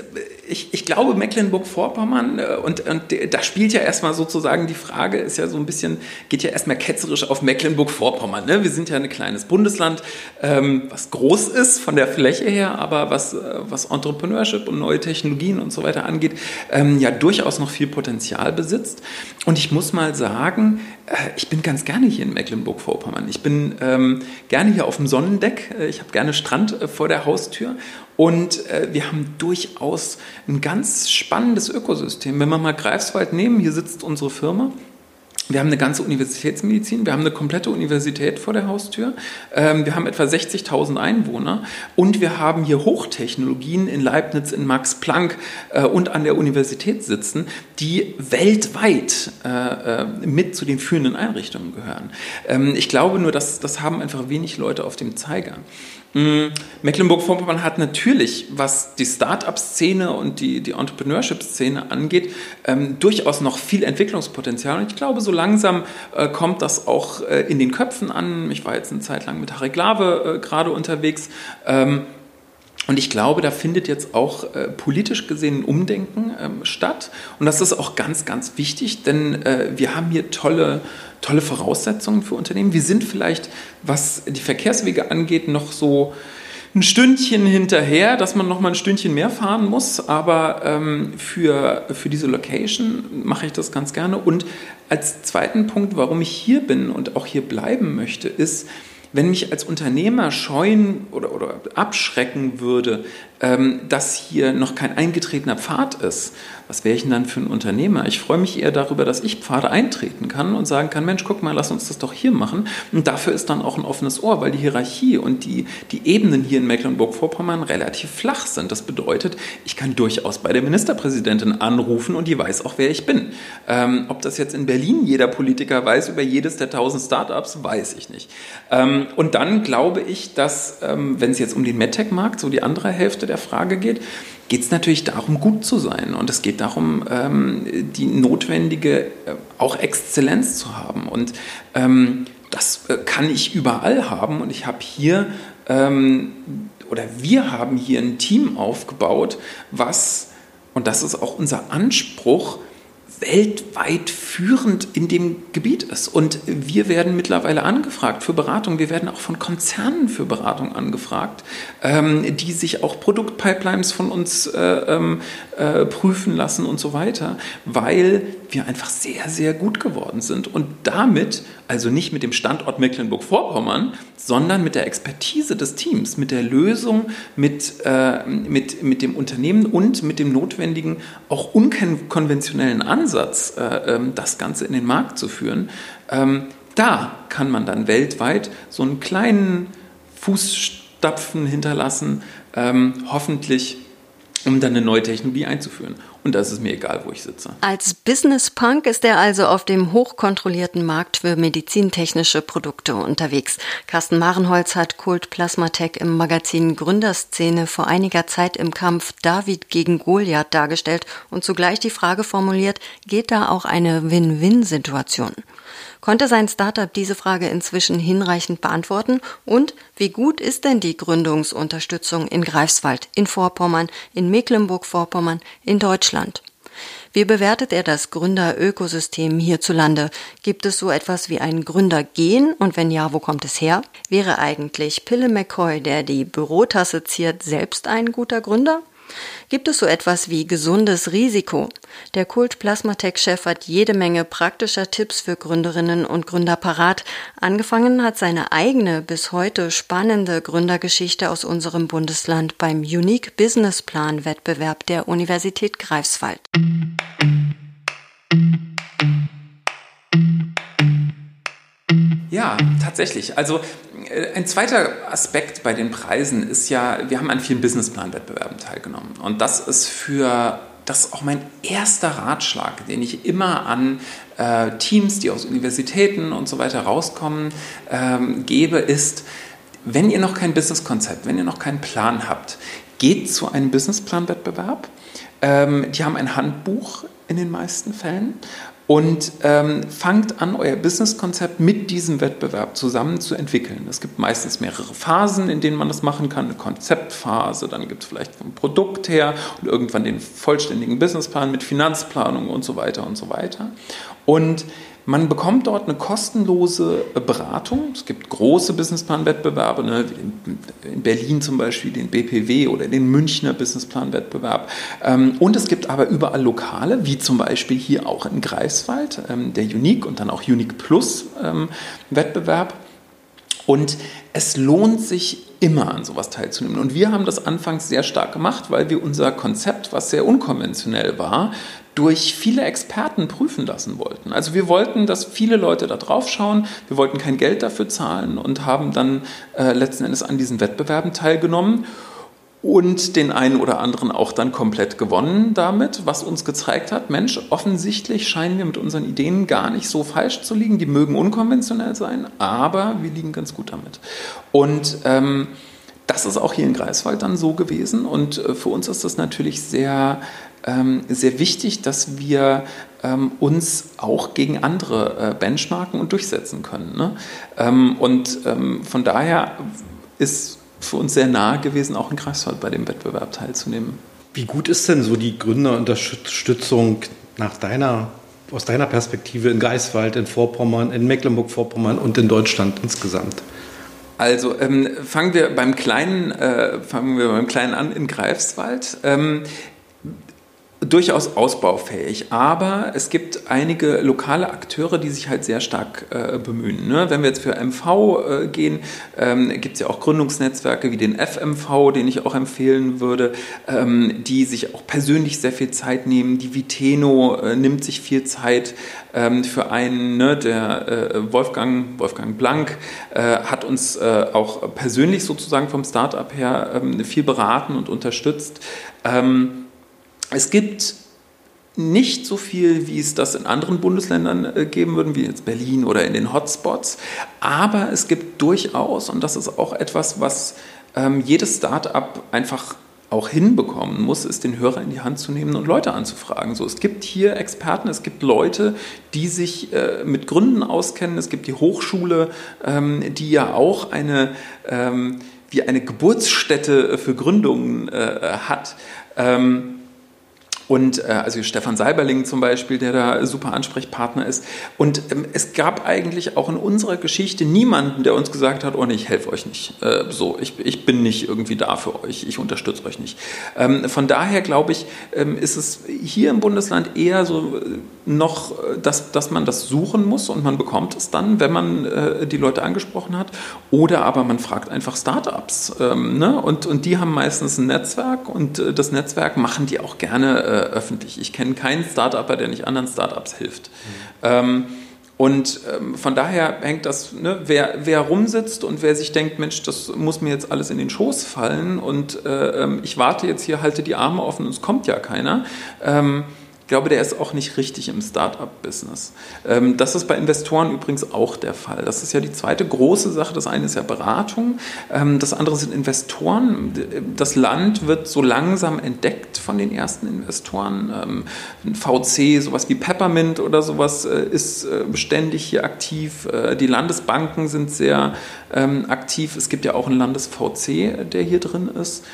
ich, ich glaube, Mecklenburg-Vorpommern, äh, und, und da spielt ja erstmal sozusagen die Frage, ist ja so ein bisschen, geht ja erstmal ketzerisch auf Mecklenburg-Vorpommern. Ne? Wir sind ja ein kleines Bundesland, ähm, was groß ist von der Fläche her, aber was, äh, was Entrepreneurship und neue Technologien und so weiter angeht, ähm, ja durchaus noch viel Potenzial besitzt. Und ich muss mal sagen, äh, ich bin ganz gerne hier in Mecklenburg-Vorpommern. Ich bin ähm, gerne hier auf dem Sonnendeck. Äh, ich habe gerne Strand äh, vor der Haustür. Und äh, wir haben durchaus ein ganz spannendes Ökosystem. Wenn wir mal Greifswald nehmen, hier sitzt unsere Firma. Wir haben eine ganze Universitätsmedizin, wir haben eine komplette Universität vor der Haustür, ähm, wir haben etwa 60.000 Einwohner und wir haben hier Hochtechnologien in Leibniz, in Max Planck äh, und an der Universität sitzen, die weltweit äh, äh, mit zu den führenden Einrichtungen gehören. Ähm, ich glaube nur, dass das haben einfach wenig Leute auf dem Zeiger. Mm, Mecklenburg-Vorpommern hat natürlich, was die Start-up-Szene und die, die Entrepreneurship-Szene angeht, ähm, durchaus noch viel Entwicklungspotenzial. Und ich glaube, so langsam äh, kommt das auch äh, in den Köpfen an. Ich war jetzt eine Zeit lang mit Harry Glave äh, gerade unterwegs. Ähm, Und ich glaube, da findet jetzt auch äh, politisch gesehen ein Umdenken ähm, statt. Und das ist auch ganz, ganz wichtig, denn äh, wir haben hier tolle, tolle Voraussetzungen für Unternehmen. Wir sind vielleicht, was die Verkehrswege angeht, noch so ein Stündchen hinterher, dass man noch mal ein Stündchen mehr fahren muss. Aber ähm, für, für diese Location mache ich das ganz gerne. Und als zweiten Punkt, warum ich hier bin und auch hier bleiben möchte, ist, wenn mich als Unternehmer scheuen oder, oder abschrecken würde, ähm, dass hier noch kein eingetretener Pfad ist, was wäre ich denn dann für ein Unternehmer? Ich freue mich eher darüber, dass ich Pfade eintreten kann und sagen kann, Mensch, guck mal, lass uns das doch hier machen. Und dafür ist dann auch ein offenes Ohr, weil die Hierarchie und die, die Ebenen hier in Mecklenburg-Vorpommern relativ flach sind. Das bedeutet, ich kann durchaus bei der Ministerpräsidentin anrufen und die weiß auch, wer ich bin. Ähm, ob das jetzt in Berlin jeder Politiker weiß über jedes der tausend Startups, weiß ich nicht. Ähm, und dann glaube ich, dass, ähm, wenn es jetzt um den MedTech-Markt, so die andere Hälfte der Frage geht, geht es natürlich darum, gut zu sein. Und es geht darum, ähm, die notwendige äh, auch Exzellenz zu haben. Und ähm, das äh, kann ich überall haben. Und ich habe hier, ähm, oder wir haben hier ein Team aufgebaut, was, und das ist auch unser Anspruch, weltweit führend in dem Gebiet ist. Und wir werden mittlerweile angefragt für Beratung. Wir werden auch von Konzernen für Beratung angefragt, ähm, die sich auch Produktpipelines von uns äh, ähm, äh, prüfen lassen und so weiter, weil wir einfach sehr, sehr gut geworden sind. Und damit, also nicht mit dem Standort Mecklenburg-Vorpommern, sondern mit der Expertise des Teams, mit der Lösung, mit, äh, mit, mit dem Unternehmen und mit dem notwendigen, auch unkonventionellen Ansatz, äh, ähm, das Ganze in den Markt zu führen, ähm, da kann man dann weltweit so einen kleinen Fußstapfen hinterlassen, ähm, hoffentlich um dann eine neue Technologie einzuführen. Und das ist mir egal, wo ich sitze. Als Business Punk ist er also auf dem hochkontrollierten Markt für medizintechnische Produkte unterwegs. Carsten Marenholz hat Kult Plasmatech im Magazin Gründerszene vor einiger Zeit im Kampf David gegen Goliath dargestellt und zugleich die Frage formuliert, geht da auch eine Win-Win-Situation? Konnte sein Startup diese Frage inzwischen hinreichend beantworten? Und wie gut ist denn die Gründungsunterstützung in Greifswald, in Vorpommern, in Mecklenburg-Vorpommern, in Deutschland? Wie bewertet er das Gründerökosystem hierzulande? Gibt es so etwas wie ein Gründergen und wenn ja, wo kommt es her? Wäre eigentlich Pille McCoy, der die Bürotasse ziert, selbst ein guter Gründer? Gibt es so etwas wie gesundes Risiko? Der Kult Plasmatech-Chef hat jede Menge praktischer Tipps für Gründerinnen und Gründer parat. Angefangen hat seine eigene, bis heute spannende Gründergeschichte aus unserem Bundesland beim Unique Business Plan Wettbewerb der Universität Greifswald. Ja, tatsächlich. Also äh, ein zweiter Aspekt bei den Preisen ist ja, wir haben an vielen Businessplan-Wettbewerben teilgenommen. Und das ist für das ist auch mein erster Ratschlag, den ich immer an äh, Teams, die aus Universitäten und so weiter rauskommen, ähm, gebe, ist, wenn ihr noch kein Businesskonzept, wenn ihr noch keinen Plan habt, geht zu einem Businessplan-Wettbewerb. Ähm, die haben ein Handbuch in den meisten Fällen und ähm, fangt an, euer Businesskonzept mit diesem Wettbewerb zusammen zu entwickeln. Es gibt meistens mehrere Phasen, in denen man das machen kann. Eine Konzeptphase, dann gibt es vielleicht vom Produkt her und irgendwann den vollständigen Businessplan mit Finanzplanung und so weiter und so weiter. Und man bekommt dort eine kostenlose Beratung. Es gibt große Businessplan-Wettbewerbe, ne, in Berlin zum Beispiel den BPW oder den Münchner Businessplan-Wettbewerb. Ähm, und es gibt aber überall Lokale, wie zum Beispiel hier auch in Greifswald, ähm, der Unique und dann auch Unique Plus ähm, Wettbewerb. Und es lohnt sich immer an sowas teilzunehmen. Und wir haben das anfangs sehr stark gemacht, weil wir unser Konzept, was sehr unkonventionell war, durch viele Experten prüfen lassen wollten. Also wir wollten, dass viele Leute da drauf schauen, wir wollten kein Geld dafür zahlen und haben dann äh, letzten Endes an diesen Wettbewerben teilgenommen und den einen oder anderen auch dann komplett gewonnen damit, was uns gezeigt hat, Mensch, offensichtlich scheinen wir mit unseren Ideen gar nicht so falsch zu liegen. Die mögen unkonventionell sein, aber wir liegen ganz gut damit. Und ähm, das ist auch hier in Greifswald dann so gewesen. Und äh, für uns ist das natürlich sehr ähm, sehr wichtig, dass wir ähm, uns auch gegen andere äh, benchmarken und durchsetzen können. Ne? Ähm, und ähm, von daher ist für uns sehr nahe gewesen, auch in Greifswald bei dem Wettbewerb teilzunehmen. Wie gut ist denn so die Gründerunterstützung nach deiner, aus deiner Perspektive in Greifswald, in Vorpommern, in Mecklenburg-Vorpommern und in Deutschland insgesamt? Also ähm, fangen wir beim Kleinen, äh, fangen wir beim Kleinen an in Greifswald. Ähm, durchaus ausbaufähig, aber es gibt einige lokale Akteure, die sich halt sehr stark äh, bemühen. Ne? Wenn wir jetzt für MV äh, gehen, ähm, gibt es ja auch Gründungsnetzwerke wie den FMV, den ich auch empfehlen würde, ähm, die sich auch persönlich sehr viel Zeit nehmen. Die Viteno äh, nimmt sich viel Zeit ähm, für einen, ne? der äh, Wolfgang, Wolfgang Blank äh, hat uns äh, auch persönlich sozusagen vom Startup her ähm, viel beraten und unterstützt. Ähm, es gibt nicht so viel, wie es das in anderen Bundesländern äh, geben würde, wie jetzt Berlin oder in den Hotspots. Aber es gibt durchaus, und das ist auch etwas, was ähm, jedes Start-up einfach auch hinbekommen muss, ist den Hörer in die Hand zu nehmen und Leute anzufragen. So, es gibt hier Experten, es gibt Leute, die sich äh, mit Gründen auskennen. Es gibt die Hochschule, ähm, die ja auch eine ähm, wie eine Geburtsstätte für Gründungen äh, hat. Ähm, und äh, also Stefan Seiberling zum Beispiel, der da super Ansprechpartner ist. Und ähm, es gab eigentlich auch in unserer Geschichte niemanden, der uns gesagt hat, oh nee, ich helfe euch nicht. Äh, so, ich, ich bin nicht irgendwie da für euch, ich unterstütze euch nicht. Ähm, von daher glaube ich, ähm, ist es hier im Bundesland eher so äh, noch, äh, dass, dass man das suchen muss und man bekommt es dann, wenn man äh, die Leute angesprochen hat. Oder aber man fragt einfach Startups. Ähm, ne? und, und die haben meistens ein Netzwerk und äh, das Netzwerk machen die auch gerne äh, öffentlich. Ich kenne keinen Startupper, der nicht anderen Startups hilft. Mhm. Ähm, und ähm, von daher hängt das, ne, wer, wer rumsitzt und wer sich denkt, Mensch, das muss mir jetzt alles in den Schoß fallen und äh, ähm, ich warte jetzt hier, halte die Arme offen und es kommt ja keiner. Ähm, glaube, der ist auch nicht richtig im Start-up-Business. Ähm, das ist bei Investoren übrigens auch der Fall. Das ist ja die zweite große Sache. Das eine ist ja Beratung, ähm, das andere sind Investoren. Das Land wird so langsam entdeckt von den ersten Investoren. Ähm, VC, sowas wie Peppermint oder sowas, äh, ist äh, beständig hier aktiv. Äh, die Landesbanken sind sehr aktiv. Es gibt ja auch einen Landes-VC, der hier drin ist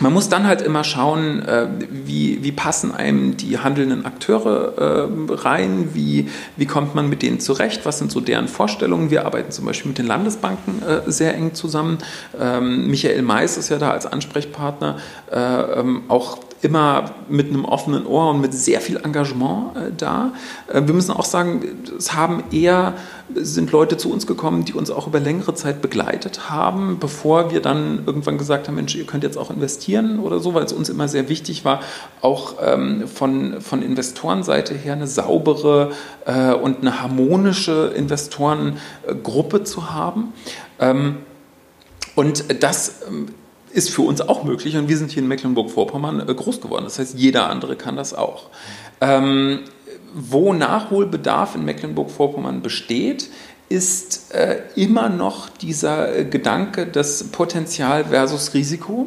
man muss dann halt immer schauen, äh, wie, wie passen einem die handelnden Akteure äh, rein, wie, wie kommt man mit denen zurecht, was sind so deren Vorstellungen. Wir arbeiten zum Beispiel mit den Landesbanken äh, sehr eng zusammen. Ähm, Michael Mais ist ja da als Ansprechpartner ähm, auch immer mit einem offenen Ohr und mit sehr viel Engagement äh, da. Äh, wir müssen auch sagen, es haben eher, sind Leute zu uns gekommen, die uns auch über längere Zeit begleitet haben, bevor wir dann irgendwann gesagt haben, Mensch, ihr könnt jetzt auch investieren oder so, weil es uns immer sehr wichtig war, auch ähm, von, von Investorenseite her eine saubere äh, und eine harmonische Investorengruppe zu haben. Ähm, und das ähm, ist für uns auch möglich und wir sind hier in Mecklenburg-Vorpommern äh, groß geworden. Das heißt, jeder andere kann das auch. Ähm, wo Nachholbedarf in Mecklenburg-Vorpommern besteht, ist äh, immer noch dieser äh, Gedanke des Potenzial versus Risiko.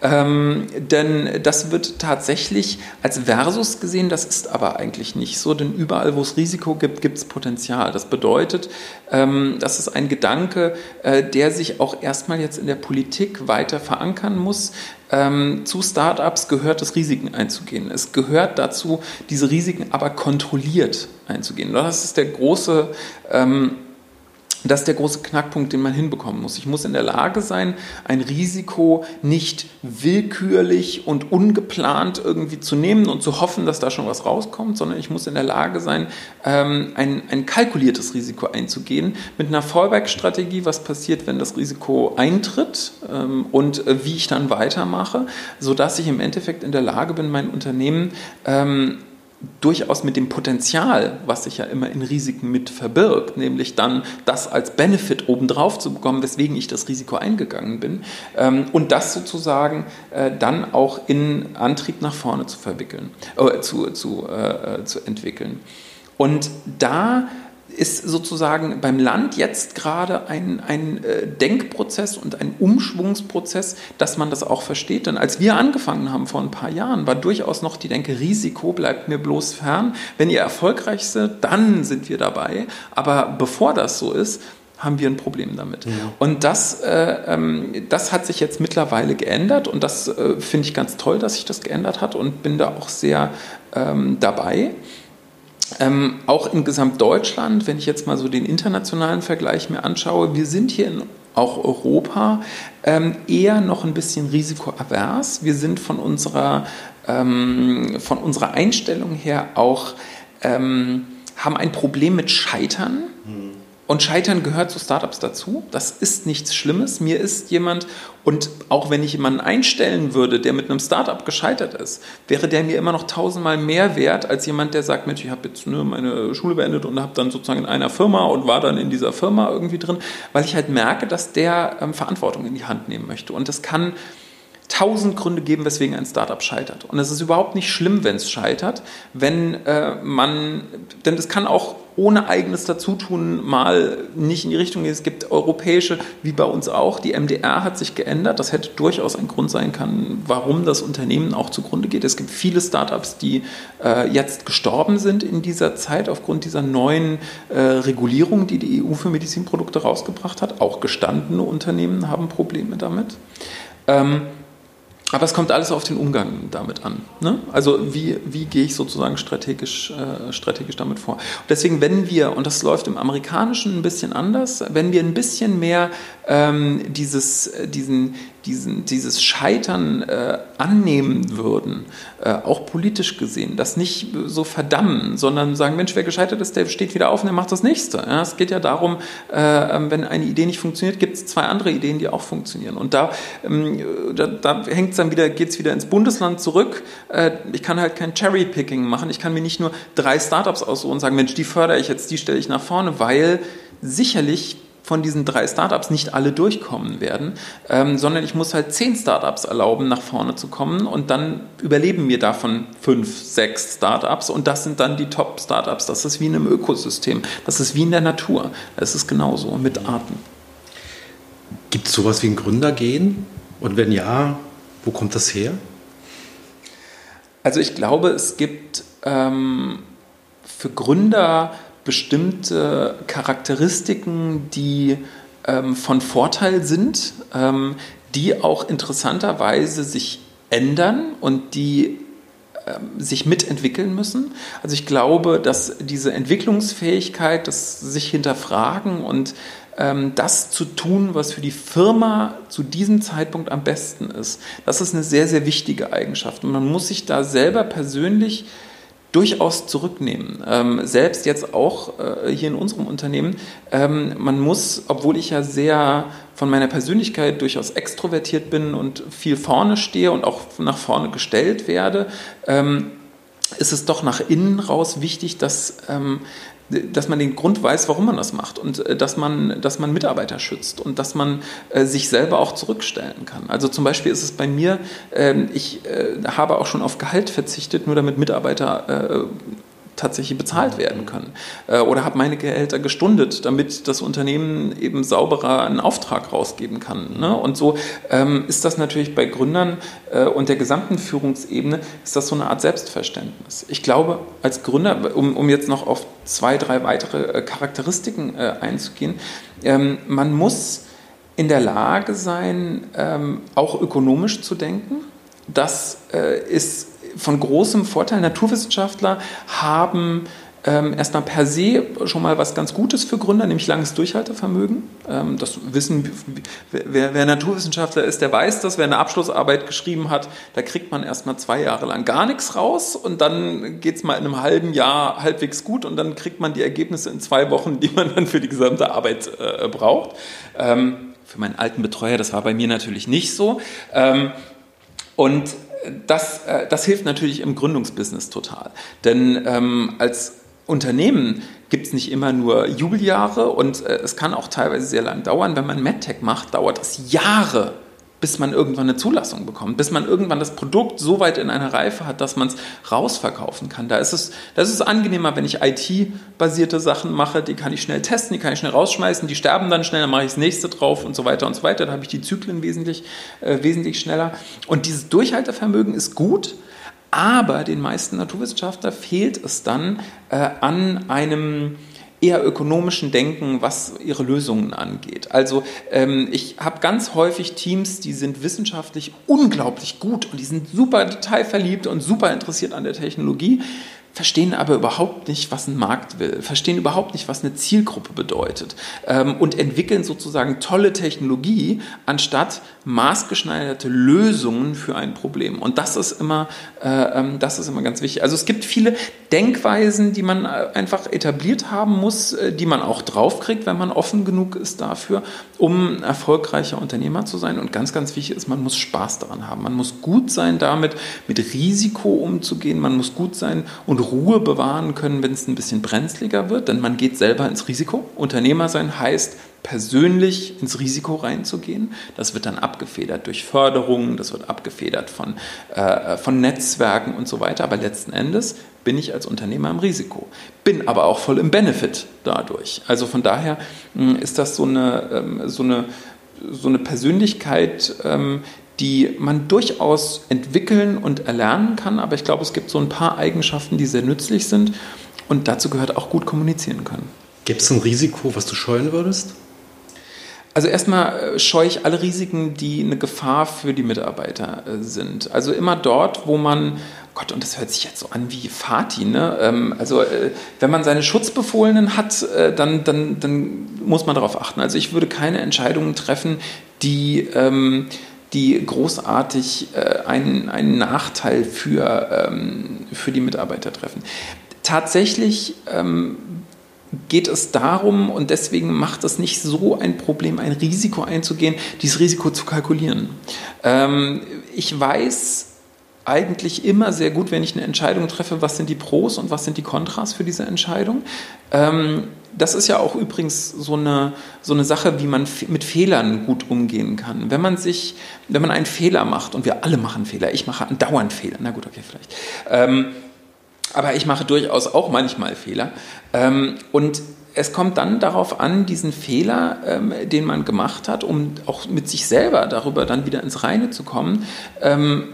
Ähm, denn das wird tatsächlich als Versus gesehen, das ist aber eigentlich nicht so, denn überall, wo es Risiko gibt, gibt es Potenzial. Das bedeutet, ähm, das ist ein Gedanke, äh, der sich auch erstmal jetzt in der Politik weiter verankern muss. Ähm, zu Startups gehört es, Risiken einzugehen. Es gehört dazu, diese Risiken aber kontrolliert einzugehen. Das ist der große ähm, das ist der große Knackpunkt, den man hinbekommen muss. Ich muss in der Lage sein, ein Risiko nicht willkürlich und ungeplant irgendwie zu nehmen und zu hoffen, dass da schon was rauskommt, sondern ich muss in der Lage sein, ähm, ein, ein kalkuliertes Risiko einzugehen mit einer Fallback-Strategie, was passiert, wenn das Risiko eintritt ähm, und äh, wie ich dann weitermache, sodass ich im Endeffekt in der Lage bin, mein Unternehmen ähm, durchaus mit dem Potenzial, was sich ja immer in Risiken mit verbirgt, nämlich dann das als Benefit obendrauf zu bekommen, weswegen ich das Risiko eingegangen bin, ähm, und das sozusagen äh, dann auch in Antrieb nach vorne zu verwickeln, äh, zu, zu, äh, zu entwickeln. Und da ist sozusagen beim Land jetzt gerade ein, ein äh, Denkprozess und ein Umschwungsprozess, dass man das auch versteht. Denn als wir angefangen haben vor ein paar Jahren, war durchaus noch die Denke, Risiko bleibt mir bloß fern. Wenn ihr erfolgreich seid, dann sind wir dabei. Aber bevor das so ist, haben wir ein Problem damit. Ja. Und das, äh, ähm, das hat sich jetzt mittlerweile geändert und das äh, finde ich ganz toll, dass sich das geändert hat und bin da auch sehr ähm, dabei. Ähm, auch in Gesamtdeutschland, wenn ich jetzt mal so den internationalen Vergleich mir anschaue, wir sind hier in auch Europa ähm, eher noch ein bisschen risikoavers. Wir sind von unserer, ähm, von unserer Einstellung her auch, ähm, haben ein Problem mit Scheitern. Und Scheitern gehört zu Startups dazu. Das ist nichts Schlimmes. Mir ist jemand, und auch wenn ich jemanden einstellen würde, der mit einem Startup gescheitert ist, wäre der mir immer noch tausendmal mehr wert als jemand, der sagt, Mensch, ich habe jetzt nur meine Schule beendet und habe dann sozusagen in einer Firma und war dann in dieser Firma irgendwie drin, weil ich halt merke, dass der ähm, Verantwortung in die Hand nehmen möchte. Und das kann tausend Gründe geben, weswegen ein Startup scheitert. Und es ist überhaupt nicht schlimm, wenn es scheitert, wenn äh, man, denn es kann auch ohne eigenes Dazutun mal nicht in die Richtung gehen. Es gibt europäische, wie bei uns auch, die MDR hat sich geändert. Das hätte durchaus ein Grund sein können, warum das Unternehmen auch zugrunde geht. Es gibt viele Startups, die äh, jetzt gestorben sind in dieser Zeit aufgrund dieser neuen äh, Regulierung, die die EU für Medizinprodukte rausgebracht hat. Auch gestandene Unternehmen haben Probleme damit. Ähm, aber es kommt alles auf den Umgang damit an. Ne? Also wie, wie gehe ich sozusagen strategisch, äh, strategisch damit vor. Und deswegen, wenn wir, und das läuft im Amerikanischen ein bisschen anders, wenn wir ein bisschen mehr ähm, dieses, diesen, diesen, dieses Scheitern äh, annehmen würden, äh, auch politisch gesehen, das nicht so verdammen, sondern sagen, Mensch, wer gescheitert ist, der steht wieder auf und der macht das Nächste. Ja, es geht ja darum, äh, wenn eine Idee nicht funktioniert, gibt es zwei andere Ideen, die auch funktionieren. Und da, ähm, da, da hängt es dann wieder, geht es wieder ins Bundesland zurück. Äh, ich kann halt kein Cherry-Picking machen. Ich kann mir nicht nur drei Startups aussuchen und sagen, Mensch, die fördere ich jetzt, die stelle ich nach vorne, weil sicherlich von diesen drei Startups nicht alle durchkommen werden, ähm, sondern ich muss halt zehn Startups erlauben, nach vorne zu kommen und dann überleben mir davon fünf, sechs Startups und das sind dann die Top-Startups. Das ist wie in einem Ökosystem, das ist wie in der Natur. Es ist genauso mit Arten. Gibt es sowas wie ein Gründergehen? Und wenn ja, wo kommt das her? Also ich glaube, es gibt ähm, für Gründer bestimmte Charakteristiken, die ähm, von Vorteil sind, ähm, die auch interessanterweise sich ändern und die ähm, sich mitentwickeln müssen. Also ich glaube, dass diese Entwicklungsfähigkeit, das sich hinterfragen und ähm, das zu tun, was für die Firma zu diesem Zeitpunkt am besten ist, das ist eine sehr, sehr wichtige Eigenschaft. Und man muss sich da selber persönlich durchaus zurücknehmen. Ähm, selbst jetzt auch äh, hier in unserem Unternehmen. Ähm, man muss, obwohl ich ja sehr von meiner Persönlichkeit durchaus extrovertiert bin und viel vorne stehe und auch nach vorne gestellt werde, ähm, ist es doch nach innen raus wichtig, dass ähm, dass man den Grund weiß, warum man das macht und äh, dass man, dass man Mitarbeiter schützt und dass man äh, sich selber auch zurückstellen kann. Also zum Beispiel ist es bei mir, äh, ich äh, habe auch schon auf Gehalt verzichtet, nur damit Mitarbeiter äh, tatsächlich bezahlt werden können. Äh, oder habe meine Gehälter gestundet, damit das Unternehmen eben sauberer einen Auftrag rausgeben kann. Ne? Und so ähm, ist das natürlich bei Gründern äh, und der gesamten Führungsebene, ist das so eine Art Selbstverständnis. Ich glaube, als Gründer, um, um jetzt noch auf zwei, drei weitere äh, Charakteristiken einzugehen, ähm, man muss in der Lage sein, ähm, auch ökonomisch zu denken. Das ist von großem Vorteil. Naturwissenschaftler haben ähm, erstmal per se schon mal was ganz Gutes für Gründer, nämlich langes Durchhaltevermögen. Ähm, das wissen, wer, wer, Naturwissenschaftler ist, der weiß das. Wer eine Abschlussarbeit geschrieben hat, da kriegt man erstmal zwei Jahre lang gar nichts raus und dann geht es mal in einem halben Jahr halbwegs gut und dann kriegt man die Ergebnisse in zwei Wochen, die man dann für die gesamte Arbeit äh, braucht. Ähm, für meinen alten Betreuer, das war bei mir natürlich nicht so. Ähm, und das, äh, das hilft natürlich im Gründungsbusiness total. Denn ähm, als Unternehmen gibt es nicht immer nur Jubeljahre und äh, es kann auch teilweise sehr lang dauern. Wenn man MedTech macht, dauert es Jahre, bis man irgendwann eine Zulassung bekommt, bis man irgendwann das Produkt so weit in einer Reife hat, dass man es rausverkaufen kann. Da ist es, das ist angenehmer, wenn ich IT-basierte Sachen mache, die kann ich schnell testen, die kann ich schnell rausschmeißen, die sterben dann schnell, dann mache ich das nächste drauf und so weiter und so weiter. Da habe ich die Zyklen wesentlich, äh, wesentlich schneller. Und dieses Durchhaltevermögen ist gut, aber den meisten Naturwissenschaftler fehlt es dann äh, an einem eher ökonomischen Denken, was ihre Lösungen angeht. Also ähm, ich habe ganz häufig Teams, die sind wissenschaftlich unglaublich gut und die sind super detailverliebt und super interessiert an der Technologie verstehen aber überhaupt nicht, was ein Markt will, verstehen überhaupt nicht, was eine Zielgruppe bedeutet ähm, und entwickeln sozusagen tolle Technologie, anstatt maßgeschneiderte Lösungen für ein Problem. Und das ist immer, äh, ähm, das ist immer ganz wichtig. Also es gibt viele Denkweisen, die man äh, einfach etabliert haben muss, äh, die man auch draufkriegt, wenn man offen genug ist dafür, um erfolgreicher Unternehmer zu sein. Und ganz, ganz wichtig ist, man muss Spaß daran haben. Man muss gut sein damit, mit Risiko umzugehen. Man muss gut sein und Ruhe bewahren können, wenn es ein bisschen brenzliger wird, denn man geht selber ins Risiko. Unternehmer sein heißt, persönlich ins Risiko reinzugehen. Das wird dann abgefedert durch Förderungen, das wird abgefedert von, äh, von Netzwerken und so weiter. Aber letzten Endes bin ich als Unternehmer im Risiko, bin aber auch voll im Benefit dadurch. Also von daher hm, ist das so eine, ähm, so eine, so eine Persönlichkeit, ähm, die man durchaus entwickeln und erlernen kann. Aber ich glaube, es gibt so ein paar Eigenschaften, die sehr nützlich sind. Und dazu gehört auch gut kommunizieren können. Gibt es ein Risiko, was du scheuen würdest? Also erstmal äh, scheue ich alle Risiken, die eine Gefahr für die Mitarbeiter äh, sind. Also immer dort, wo man, Gott, und das hört sich jetzt so an wie Fatih, ne? Ähm, also äh, wenn man seine Schutzbefohlenen hat, dann, dann, dann muss man darauf achten. Also ich würde keine Entscheidungen treffen, die ähm, die großartig äh, einen, einen Nachteil für, ähm, für die Mitarbeiter treffen. Tatsächlich ähm, geht es darum, und deswegen macht es nicht so ein Problem, ein Risiko einzugehen, dieses Risiko zu kalkulieren. Ähm, ich weiß eigentlich immer sehr gut, wenn ich eine Entscheidung treffe, was sind die Pros und was sind die Kontras für diese Entscheidung. Ähm, das ist ja auch übrigens so eine, so eine Sache, wie man mit Fehlern gut umgehen kann. Wenn man sich, wenn man einen Fehler macht, und wir alle machen Fehler, ich mache andauernd Fehler, na gut, okay, vielleicht. Ähm, aber ich mache durchaus auch manchmal Fehler. Ähm, und es kommt dann darauf an, diesen Fehler, ähm, den man gemacht hat, um auch mit sich selber darüber dann wieder ins Reine zu kommen, ähm,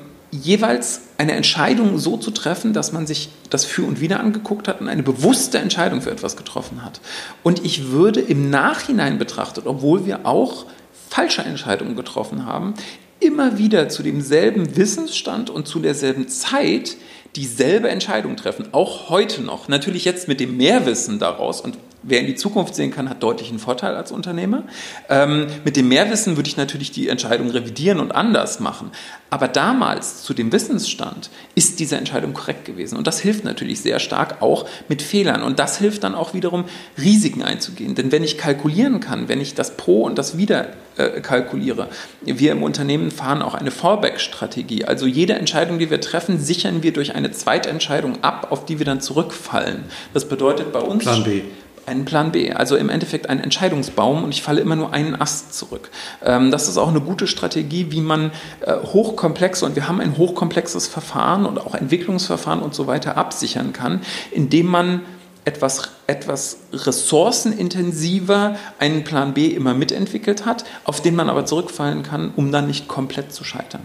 jeweils eine Entscheidung so zu treffen, dass man sich das für und wieder angeguckt hat und eine bewusste Entscheidung für etwas getroffen hat. Und ich würde im Nachhinein betrachtet, obwohl wir auch falsche Entscheidungen getroffen haben, immer wieder zu demselben Wissensstand und zu derselben Zeit dieselbe Entscheidung treffen, auch heute noch. Natürlich jetzt mit dem Mehrwissen daraus und wer in die Zukunft sehen kann, hat deutlich einen Vorteil als Unternehmer. Ähm, mit dem Mehrwissen würde ich natürlich die Entscheidung revidieren und anders machen. Aber damals, zu dem Wissensstand, ist diese Entscheidung korrekt gewesen. Und das hilft natürlich sehr stark auch mit Fehlern. Und das hilft dann auch wiederum, Risiken einzugehen. Denn wenn ich kalkulieren kann, wenn ich das Pro und das Wider äh, kalkuliere, wir im Unternehmen fahren auch eine Fallback-Strategie. Also jede Entscheidung, die wir treffen, sichern wir durch eine Zweitentscheidung ab, auf die wir dann zurückfallen. Das bedeutet bei uns... Plan B einen Plan B, also im Endeffekt einen Entscheidungsbaum und ich falle immer nur einen Ast zurück. Ähm, das ist auch eine gute Strategie, wie man äh, hochkomplexe, und wir haben ein hochkomplexes Verfahren und auch Entwicklungsverfahren und so weiter absichern kann, indem man etwas, etwas ressourcenintensiver einen Plan B immer mitentwickelt hat, auf den man aber zurückfallen kann, um dann nicht komplett zu scheitern.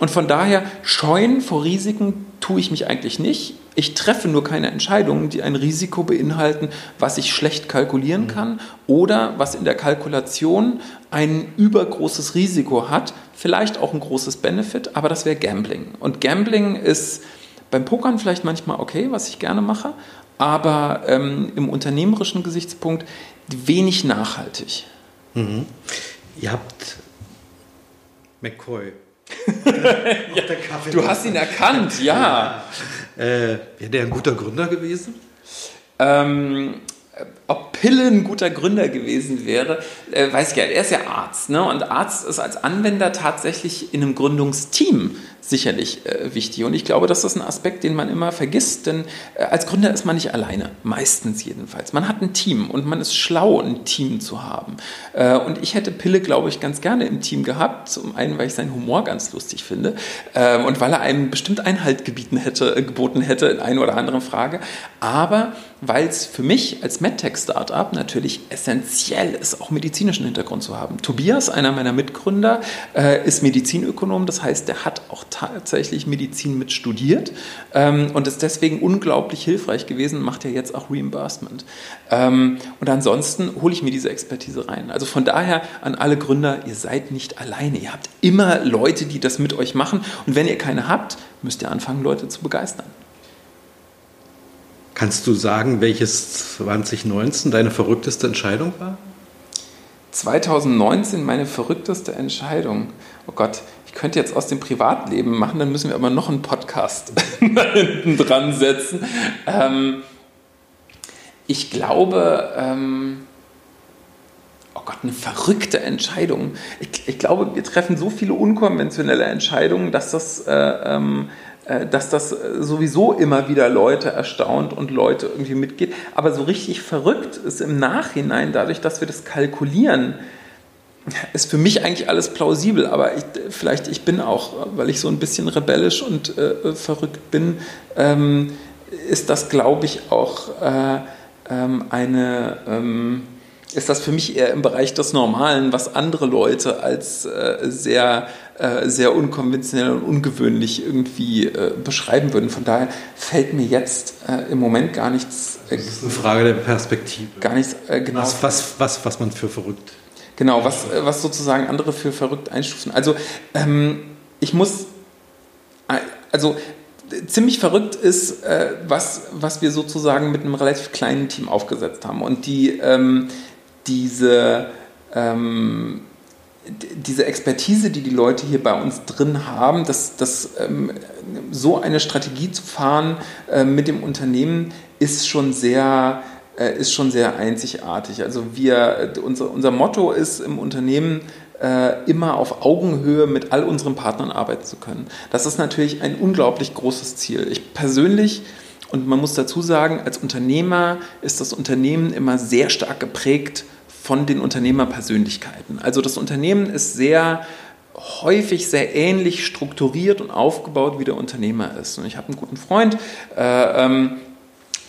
Und von daher, scheuen vor Risiken tue ich mich eigentlich nicht. Ich treffe nur keine Entscheidungen, die ein Risiko beinhalten, was ich schlecht kalkulieren kann oder was in der Kalkulation ein übergroßes Risiko hat, vielleicht auch ein großes Benefit, aber das wäre Gambling. Und Gambling ist beim Pokern vielleicht manchmal okay, was ich gerne mache, aber ähm, im unternehmerischen Gesichtspunkt wenig nachhaltig. Mhm. Ihr habt McCoy. du hast ihn erkannt, ja. ja. Äh, Wäre der ein guter Gründer gewesen? Ähm, ob Pille ein guter Gründer gewesen wäre, äh, weiß ich nicht. Er ist ja Arzt. Ne? Und Arzt ist als Anwender tatsächlich in einem Gründungsteam sicherlich äh, wichtig. Und ich glaube, das ist ein Aspekt, den man immer vergisst, denn äh, als Gründer ist man nicht alleine, meistens jedenfalls. Man hat ein Team und man ist schlau, ein Team zu haben. Äh, und ich hätte Pille, glaube ich, ganz gerne im Team gehabt. Zum einen, weil ich seinen Humor ganz lustig finde äh, und weil er einem bestimmt Einhalt gebieten hätte, äh, geboten hätte in einer oder anderen Frage. Aber weil es für mich als MedTech-Startup natürlich essentiell ist, auch medizinischen Hintergrund zu haben. Tobias, einer meiner Mitgründer, äh, ist Medizinökonom, das heißt, der hat auch tatsächlich Medizin mit studiert ähm, und ist deswegen unglaublich hilfreich gewesen, macht ja jetzt auch Reimbursement. Ähm, und ansonsten hole ich mir diese Expertise rein. Also von daher an alle Gründer, ihr seid nicht alleine. Ihr habt immer Leute, die das mit euch machen. Und wenn ihr keine habt, müsst ihr anfangen, Leute zu begeistern. Kannst du sagen, welches 2019 deine verrückteste Entscheidung war? 2019 meine verrückteste Entscheidung. Oh Gott, ich könnte jetzt aus dem Privatleben machen, dann müssen wir aber noch einen Podcast da hinten dran setzen. Ähm, ich glaube, ähm, oh Gott, eine verrückte Entscheidung. Ich, ich, glaube, wir treffen so viele unkonventionelle Entscheidungen, dass das, äh, ähm, äh, dass das sowieso immer wieder Leute erstaunt und Leute irgendwie mitgeht. Aber so richtig verrückt ist im Nachhinein, dadurch, dass wir das kalkulieren, ist für mich eigentlich alles plausibel, aber ich, vielleicht ich bin auch, weil ich so ein bisschen rebellisch und äh, verrückt bin, ähm, ist das, glaube ich, auch äh, ähm, eine, ähm, ist das für mich eher im Bereich des Normalen, was andere Leute als äh, sehr, äh, sehr unkonventionell und ungewöhnlich irgendwie äh, beschreiben würden. Von daher fällt mir jetzt äh, im Moment gar nichts. das ist eine Frage der Perspektive. Gar nichts äh, genau. Was, was, was, was man für verrückt. Genau, was, äh, was sozusagen andere für verrückt einstufen. Also ähm, ich muss, also ziemlich verrückt ist, äh, was, was wir sozusagen mit einem relativ kleinen Team aufgesetzt haben. Und die, ähm, diese, ähm, diese Expertise, die die Leute hier bei uns drin haben, dass, dass ähm, so eine Strategie zu fahren äh, mit dem Unternehmen ist schon sehr äh, ist schon sehr einzigartig. Also wir, unser, unser Motto ist im Unternehmen, äh, immer auf Augenhöhe mit all unseren Partnern arbeiten zu können. Das ist natürlich ein unglaublich großes Ziel. Ich persönlich, und man muss dazu sagen, als Unternehmer ist das Unternehmen immer sehr stark geprägt von den Unternehmerpersönlichkeiten. Also das Unternehmen ist sehr häufig sehr ähnlich strukturiert und aufgebaut, wie der Unternehmer ist. Und ich habe einen guten Freund, äh, ähm,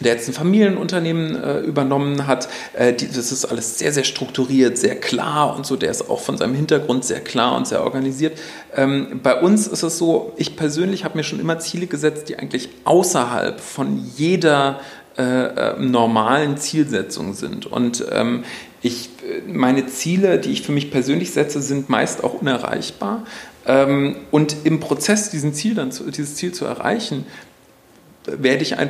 der jetzt ein Familienunternehmen äh, übernommen hat. Äh, die, das ist alles sehr, sehr strukturiert, sehr klar und so. Der ist auch von seinem Hintergrund sehr klar und sehr organisiert. Ähm, bei uns ist es so, ich persönlich habe mir schon immer Ziele gesetzt, die eigentlich außerhalb von jeder äh, äh normalen Zielsetzung sind. Und ähm, ich, meine Ziele, die ich für mich persönlich setze, sind meist auch unerreichbar. Ähm, und im Prozess, diesen Ziel dann dieses Ziel zu erreichen, werde ich ein,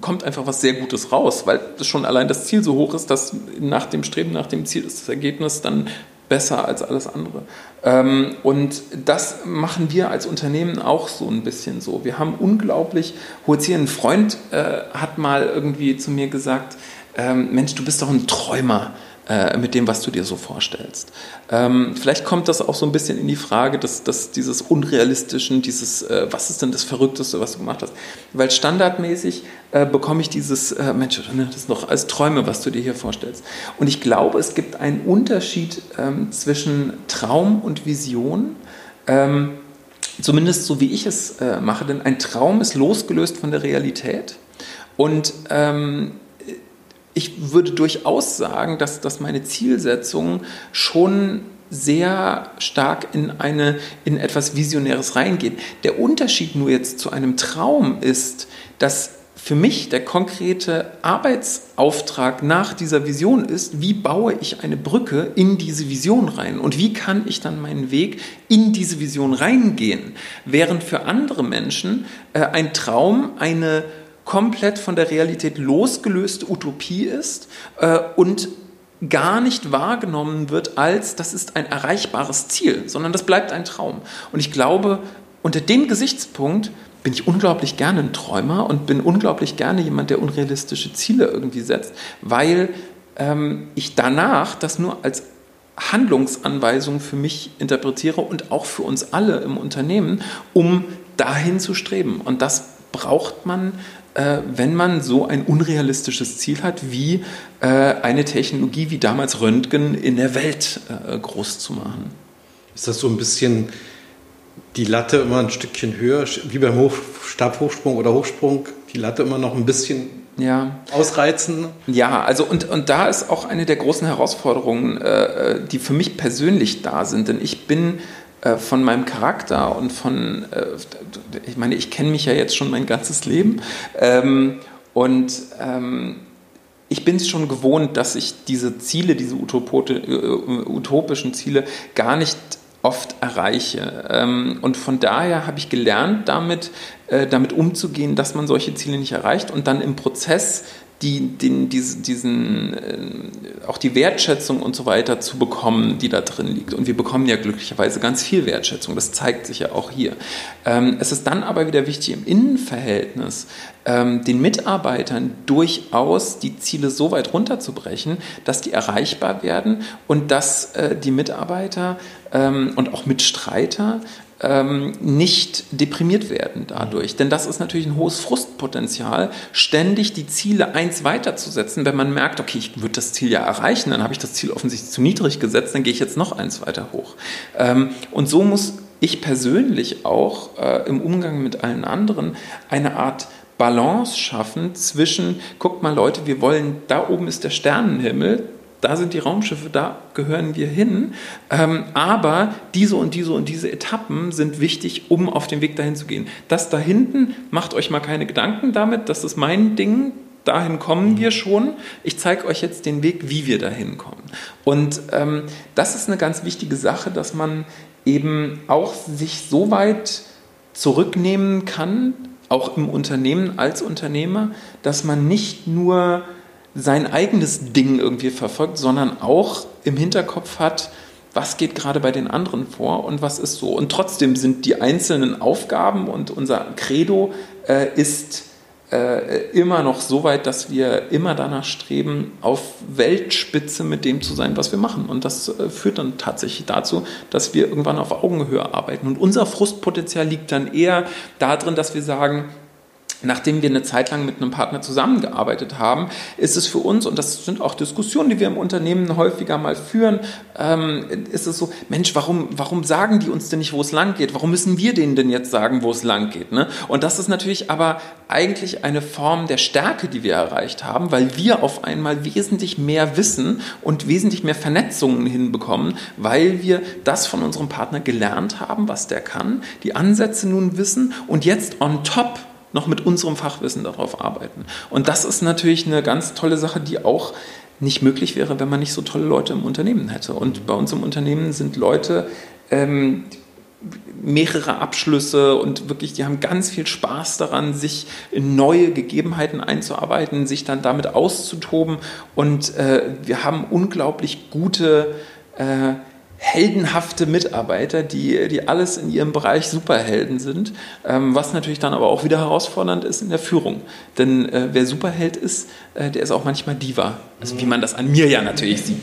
kommt einfach was sehr Gutes raus, weil schon allein das Ziel so hoch ist, dass nach dem Streben nach dem Ziel ist das Ergebnis dann besser als alles andere. Ähm, und das machen wir als Unternehmen auch so ein bisschen so. Wir haben unglaublich, hier ein Freund äh, hat mal irgendwie zu mir gesagt, ähm, Mensch, du bist doch ein Träumer äh, mit dem, was du dir so vorstellst. Ähm, vielleicht kommt das auch so ein bisschen in die Frage, dass, dass dieses Unrealistischen, dieses, äh, was ist denn das Verrückteste, was du gemacht hast? Weil standardmäßig äh, bekomme ich dieses, äh, Mensch, das ist noch als Träume, was du dir hier vorstellst. Und ich glaube, es gibt einen Unterschied ähm, zwischen Traum und Vision. Ähm, zumindest so wie ich es äh, mache, denn ein Traum ist losgelöst von der Realität. Und ähm, ich würde durchaus sagen, dass, dass meine Zielsetzungen schon sehr stark in, eine, in etwas Visionäres reingehen. Der Unterschied nur jetzt zu einem Traum ist, dass für mich der konkrete Arbeitsauftrag nach dieser Vision ist, wie baue ich eine Brücke in diese Vision rein und wie kann ich dann meinen Weg in diese Vision reingehen, während für andere Menschen äh, ein Traum eine komplett von der Realität losgelöste Utopie ist äh, und gar nicht wahrgenommen wird als, das ist ein erreichbares Ziel, sondern das bleibt ein Traum. Und ich glaube, unter dem Gesichtspunkt bin ich unglaublich gerne ein Träumer und bin unglaublich gerne jemand, der unrealistische Ziele irgendwie setzt, weil ähm, ich danach das nur als Handlungsanweisung für mich interpretiere und auch für uns alle im Unternehmen, um dahin zu streben. Und das braucht man äh, wenn man so ein unrealistisches Ziel hat, wie äh, eine Technologie wie damals Röntgen in der Welt äh, groß zu machen. Ist das so ein bisschen die Latte immer ein Stückchen höher, wie beim Hoch Stabhochsprung oder Hochsprung, die Latte immer noch ein bisschen ja. ausreizen? Ja, also und, und da ist auch eine der großen Herausforderungen, äh, die für mich persönlich da sind, denn ich bin äh, von meinem Charakter und von, äh, ich meine, ich kenne mich ja jetzt schon mein ganzes Leben ähm, und ähm, ich bin es schon gewohnt, dass ich diese Ziele, diese äh, utopischen Ziele gar nicht oft erreiche. Ähm, und von daher habe ich gelernt, damit, äh, damit umzugehen, dass man solche Ziele nicht erreicht und dann im Prozess die, den, diesen, diesen, äh, auch die Wertschätzung und so weiter zu bekommen, die da drin liegt. Und wir bekommen ja glücklicherweise ganz viel Wertschätzung. Das zeigt sich ja auch hier. Ähm, es ist dann aber wieder wichtig im Innenverhältnis ähm, den Mitarbeitern durchaus die Ziele so weit runterzubrechen, dass die erreichbar werden und dass äh, die Mitarbeiter ähm, und auch Mitstreiter ähm, nicht deprimiert werden dadurch. Denn das ist natürlich ein hohes Frustpotenzial, ständig die Ziele eins weiterzusetzen, wenn man merkt, okay, ich würde das Ziel ja erreichen, dann habe ich das Ziel offensichtlich zu niedrig gesetzt, dann gehe ich jetzt noch eins weiter hoch. Ähm, und so muss ich persönlich auch äh, im Umgang mit allen anderen eine Art Balance schaffen zwischen, guckt mal Leute, wir wollen, da oben ist der Sternenhimmel, da sind die Raumschiffe, da gehören wir hin. Ähm, aber diese und diese und diese Etappen sind wichtig, um auf den Weg dahin zu gehen. Das da hinten, macht euch mal keine Gedanken damit, das ist mein Ding, dahin kommen wir schon. Ich zeige euch jetzt den Weg, wie wir dahin kommen. Und ähm, das ist eine ganz wichtige Sache, dass man eben auch sich so weit zurücknehmen kann, auch im Unternehmen als Unternehmer, dass man nicht nur sein eigenes Ding irgendwie verfolgt, sondern auch im Hinterkopf hat, was geht gerade bei den anderen vor und was ist so. Und trotzdem sind die einzelnen Aufgaben und unser Credo äh, ist äh, immer noch so weit, dass wir immer danach streben, auf Weltspitze mit dem zu sein, was wir machen. Und das äh, führt dann tatsächlich dazu, dass wir irgendwann auf Augenhöhe arbeiten. Und unser Frustpotenzial liegt dann eher darin, dass wir sagen, nachdem wir eine Zeit lang mit einem Partner zusammengearbeitet haben, ist es für uns, und das sind auch Diskussionen, die wir im Unternehmen häufiger mal führen, ähm, ist es so, Mensch, warum, warum sagen die uns denn nicht, wo es lang geht? Warum müssen wir denen denn jetzt sagen, wo es lang geht? Ne? Und das ist natürlich aber eigentlich eine Form der Stärke, die wir erreicht haben, weil wir auf einmal wesentlich mehr wissen und wesentlich mehr Vernetzungen hinbekommen, weil wir das von unserem Partner gelernt haben, was der kann, die Ansätze nun wissen und jetzt on top noch mit unserem Fachwissen darauf arbeiten. Und das ist natürlich eine ganz tolle Sache, die auch nicht möglich wäre, wenn man nicht so tolle Leute im Unternehmen hätte. Und bei uns im Unternehmen sind Leute, ähm, mehrere Abschlüsse und wirklich, die haben ganz viel Spaß daran, sich in neue Gegebenheiten einzuarbeiten, sich dann damit auszutoben. Und äh, wir haben unglaublich gute äh, heldenhafte Mitarbeiter, die, die alles in ihrem Bereich Superhelden sind, ähm, was natürlich dann aber auch wieder herausfordernd ist in der Führung. Denn äh, wer Superheld ist, äh, der ist auch manchmal Diva. Also wie man das an mir ja natürlich sieht.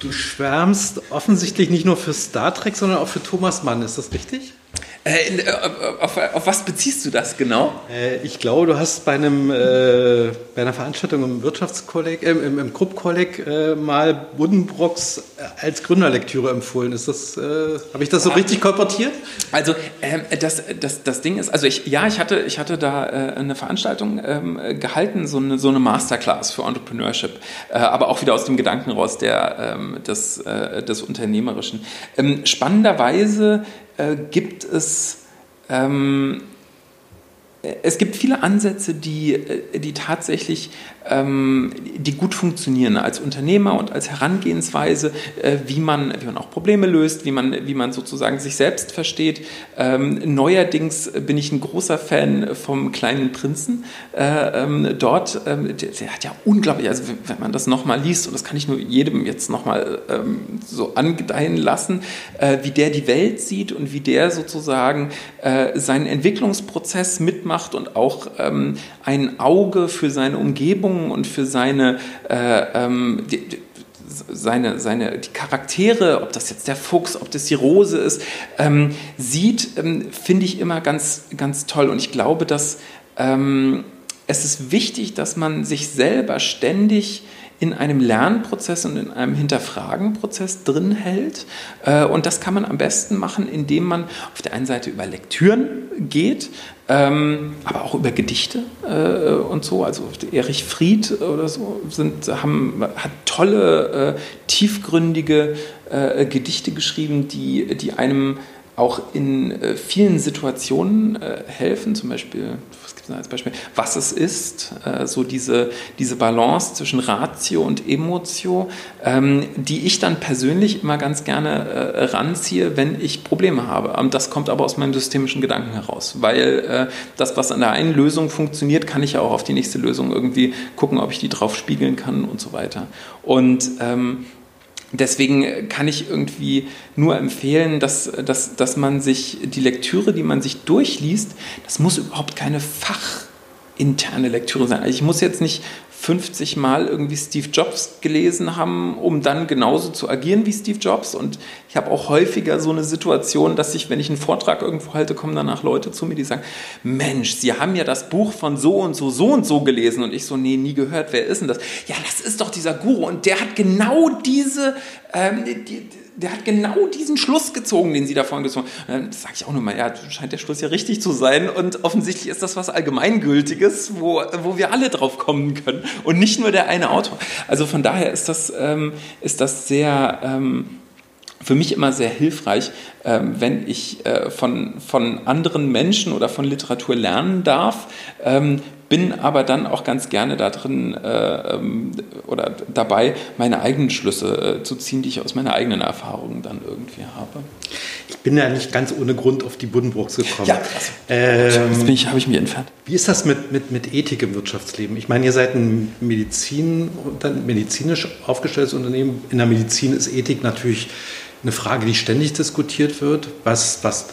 Du schwärmst offensichtlich nicht nur für Star Trek, sondern auch für Thomas Mann, ist das richtig? Äh, äh, auf, auf, was beziehst du das genau? Äh, ich glaube, du hast bei, einem, äh, bei einer Veranstaltung im Wirtschaftskolleg, äh, im, im Krupp-Kolleg äh, mal Buddenbrocks als Gründerlektüre empfohlen. Ist das, habe ich das so richtig kolportiert? Also ähm, das, das, das Ding ist, also ich, ja, ich hatte, ich hatte da eine Veranstaltung ähm, gehalten, so eine, so eine Masterclass für Entrepreneurship, aber auch wieder aus dem Gedanken raus der, ähm, des, des Unternehmerischen. Ähm, spannenderweise äh, gibt es ähm, es gibt viele Ansätze, die, äh, die tatsächlich die gut funktionieren als Unternehmer und als Herangehensweise, äh, wie, man, wie man auch Probleme löst, wie man, wie man sozusagen sich selbst versteht. Ähm, neuerdings bin ich ein großer Fan vom kleinen Prinzen. Äh, ähm, dort, ähm, der, hat ja unglaublich, also wenn man das nochmal liest, und das kann ich nur jedem jetzt nochmal ähm, so angedeihen lassen, äh, wie der die Welt sieht und wie der sozusagen seinen Entwicklungsprozess mitmacht und auch ähm, ein Auge für seine Umgebung und für seine, äh, ähm, die, die, seine, seine die Charaktere, ob das jetzt der Fuchs, ob das die Rose ist, ähm, sieht, ähm, finde ich immer ganz, ganz toll. Und ich glaube, dass ähm, es ist wichtig, dass man sich selber ständig in einem Lernprozess und in einem Hinterfragenprozess drin hält. Äh, und das kann man am besten machen, indem man auf der einen Seite über Lektüren geht, ähm, aber auch über Gedichte äh, und so. Also Erich Fried oder so sind, haben, hat tolle, äh, tiefgründige äh, Gedichte geschrieben, die, die einem auch in äh, vielen Situationen äh, helfen, zum Beispiel, als Beispiel, was es ist, äh, so diese, diese Balance zwischen Ratio und Emotio, ähm, die ich dann persönlich immer ganz gerne äh, ranziehe, wenn ich Probleme habe. Und das kommt aber aus meinem systemischen Gedanken heraus, weil äh, das, was an der einen Lösung funktioniert, kann ich ja auch auf die nächste Lösung irgendwie gucken, ob ich die drauf spiegeln kann und so weiter. Und ähm, Deswegen kann ich irgendwie nur empfehlen, dass, dass, dass man sich die Lektüre, die man sich durchliest, das muss überhaupt keine fachinterne Lektüre sein. Also ich muss jetzt nicht 50 Mal irgendwie Steve Jobs gelesen haben, um dann genauso zu agieren wie Steve Jobs. Und ich habe auch häufiger so eine Situation, dass ich, wenn ich einen Vortrag irgendwo halte, kommen danach Leute zu mir, die sagen, Mensch, Sie haben ja das Buch von so und so, so und so gelesen. Und ich so, nee, nie gehört, wer ist denn das? Ja, das ist doch dieser Guru. Und der hat genau diese, ähm, die, der hat genau diesen Schluss gezogen, den Sie da vorhin gezogen haben. Das sage ich auch nur mal, ja, scheint der Schluss ja richtig zu sein. Und offensichtlich ist das was Allgemeingültiges, wo, wo wir alle drauf kommen können und nicht nur der eine Autor. Also von daher ist das, ähm, ist das sehr... Ähm, für mich immer sehr hilfreich, ähm, wenn ich äh, von, von anderen Menschen oder von Literatur lernen darf, ähm, bin aber dann auch ganz gerne da drin äh, ähm, oder dabei, meine eigenen Schlüsse äh, zu ziehen, die ich aus meiner eigenen Erfahrung dann irgendwie habe. Ich bin ja nicht ganz ohne Grund auf die Buddenbrooks gekommen. Ja, krass. Ähm, das habe ich mir entfernt. Wie ist das mit, mit, mit Ethik im Wirtschaftsleben? Ich meine, ihr seid ein Medizin, medizinisch aufgestelltes Unternehmen. In der Medizin ist Ethik natürlich eine Frage, die ständig diskutiert wird. Was, was,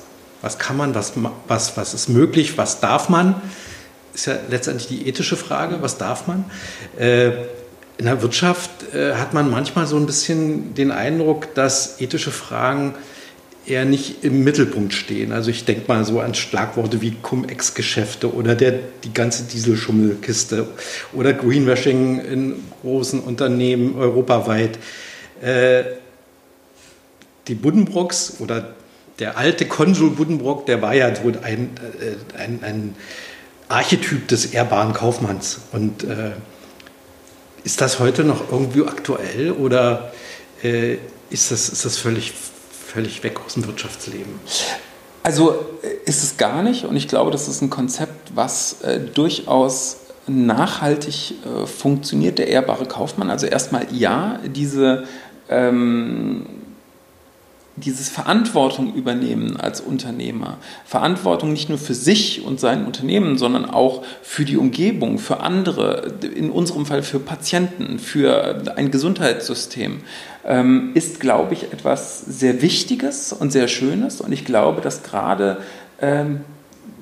was kann man, was, was, was ist möglich, was darf man? Ist ja letztendlich die ethische Frage, was darf man? Äh, in der Wirtschaft äh, hat man manchmal so ein bisschen den Eindruck, dass ethische Fragen eher nicht im Mittelpunkt stehen. Also ich denke mal so an Schlagworte wie Cum-Ex-Geschäfte oder der, die ganze Dieselschummelkiste oder Greenwashing in großen Unternehmen europaweit. Äh, die Buddenbrocks oder der alte Konsul Buddenbrock, der war ja so ein, äh, ein, ein Archetyp des ehrbaren Kaufmanns. Und äh, ist das heute noch irgendwie aktuell oder äh, ist, das, ist das völlig, völlig weg aus dem Wirtschaftsleben? Also äh, ist es gar nicht und ich glaube, das ist ein Konzept, was äh, durchaus nachhaltig äh, funktioniert, der ehrbare Kaufmann. Also erstmal ja, diese ähm, dieses Verantwortung übernehmen als Unternehmer. Verantwortung nicht nur für sich und sein Unternehmen, sondern auch für die Umgebung, für andere, in unserem Fall für Patienten, für ein Gesundheitssystem, ähm, ist, glaube ich, etwas sehr Wichtiges und sehr Schönes. Und ich glaube, dass gerade ähm,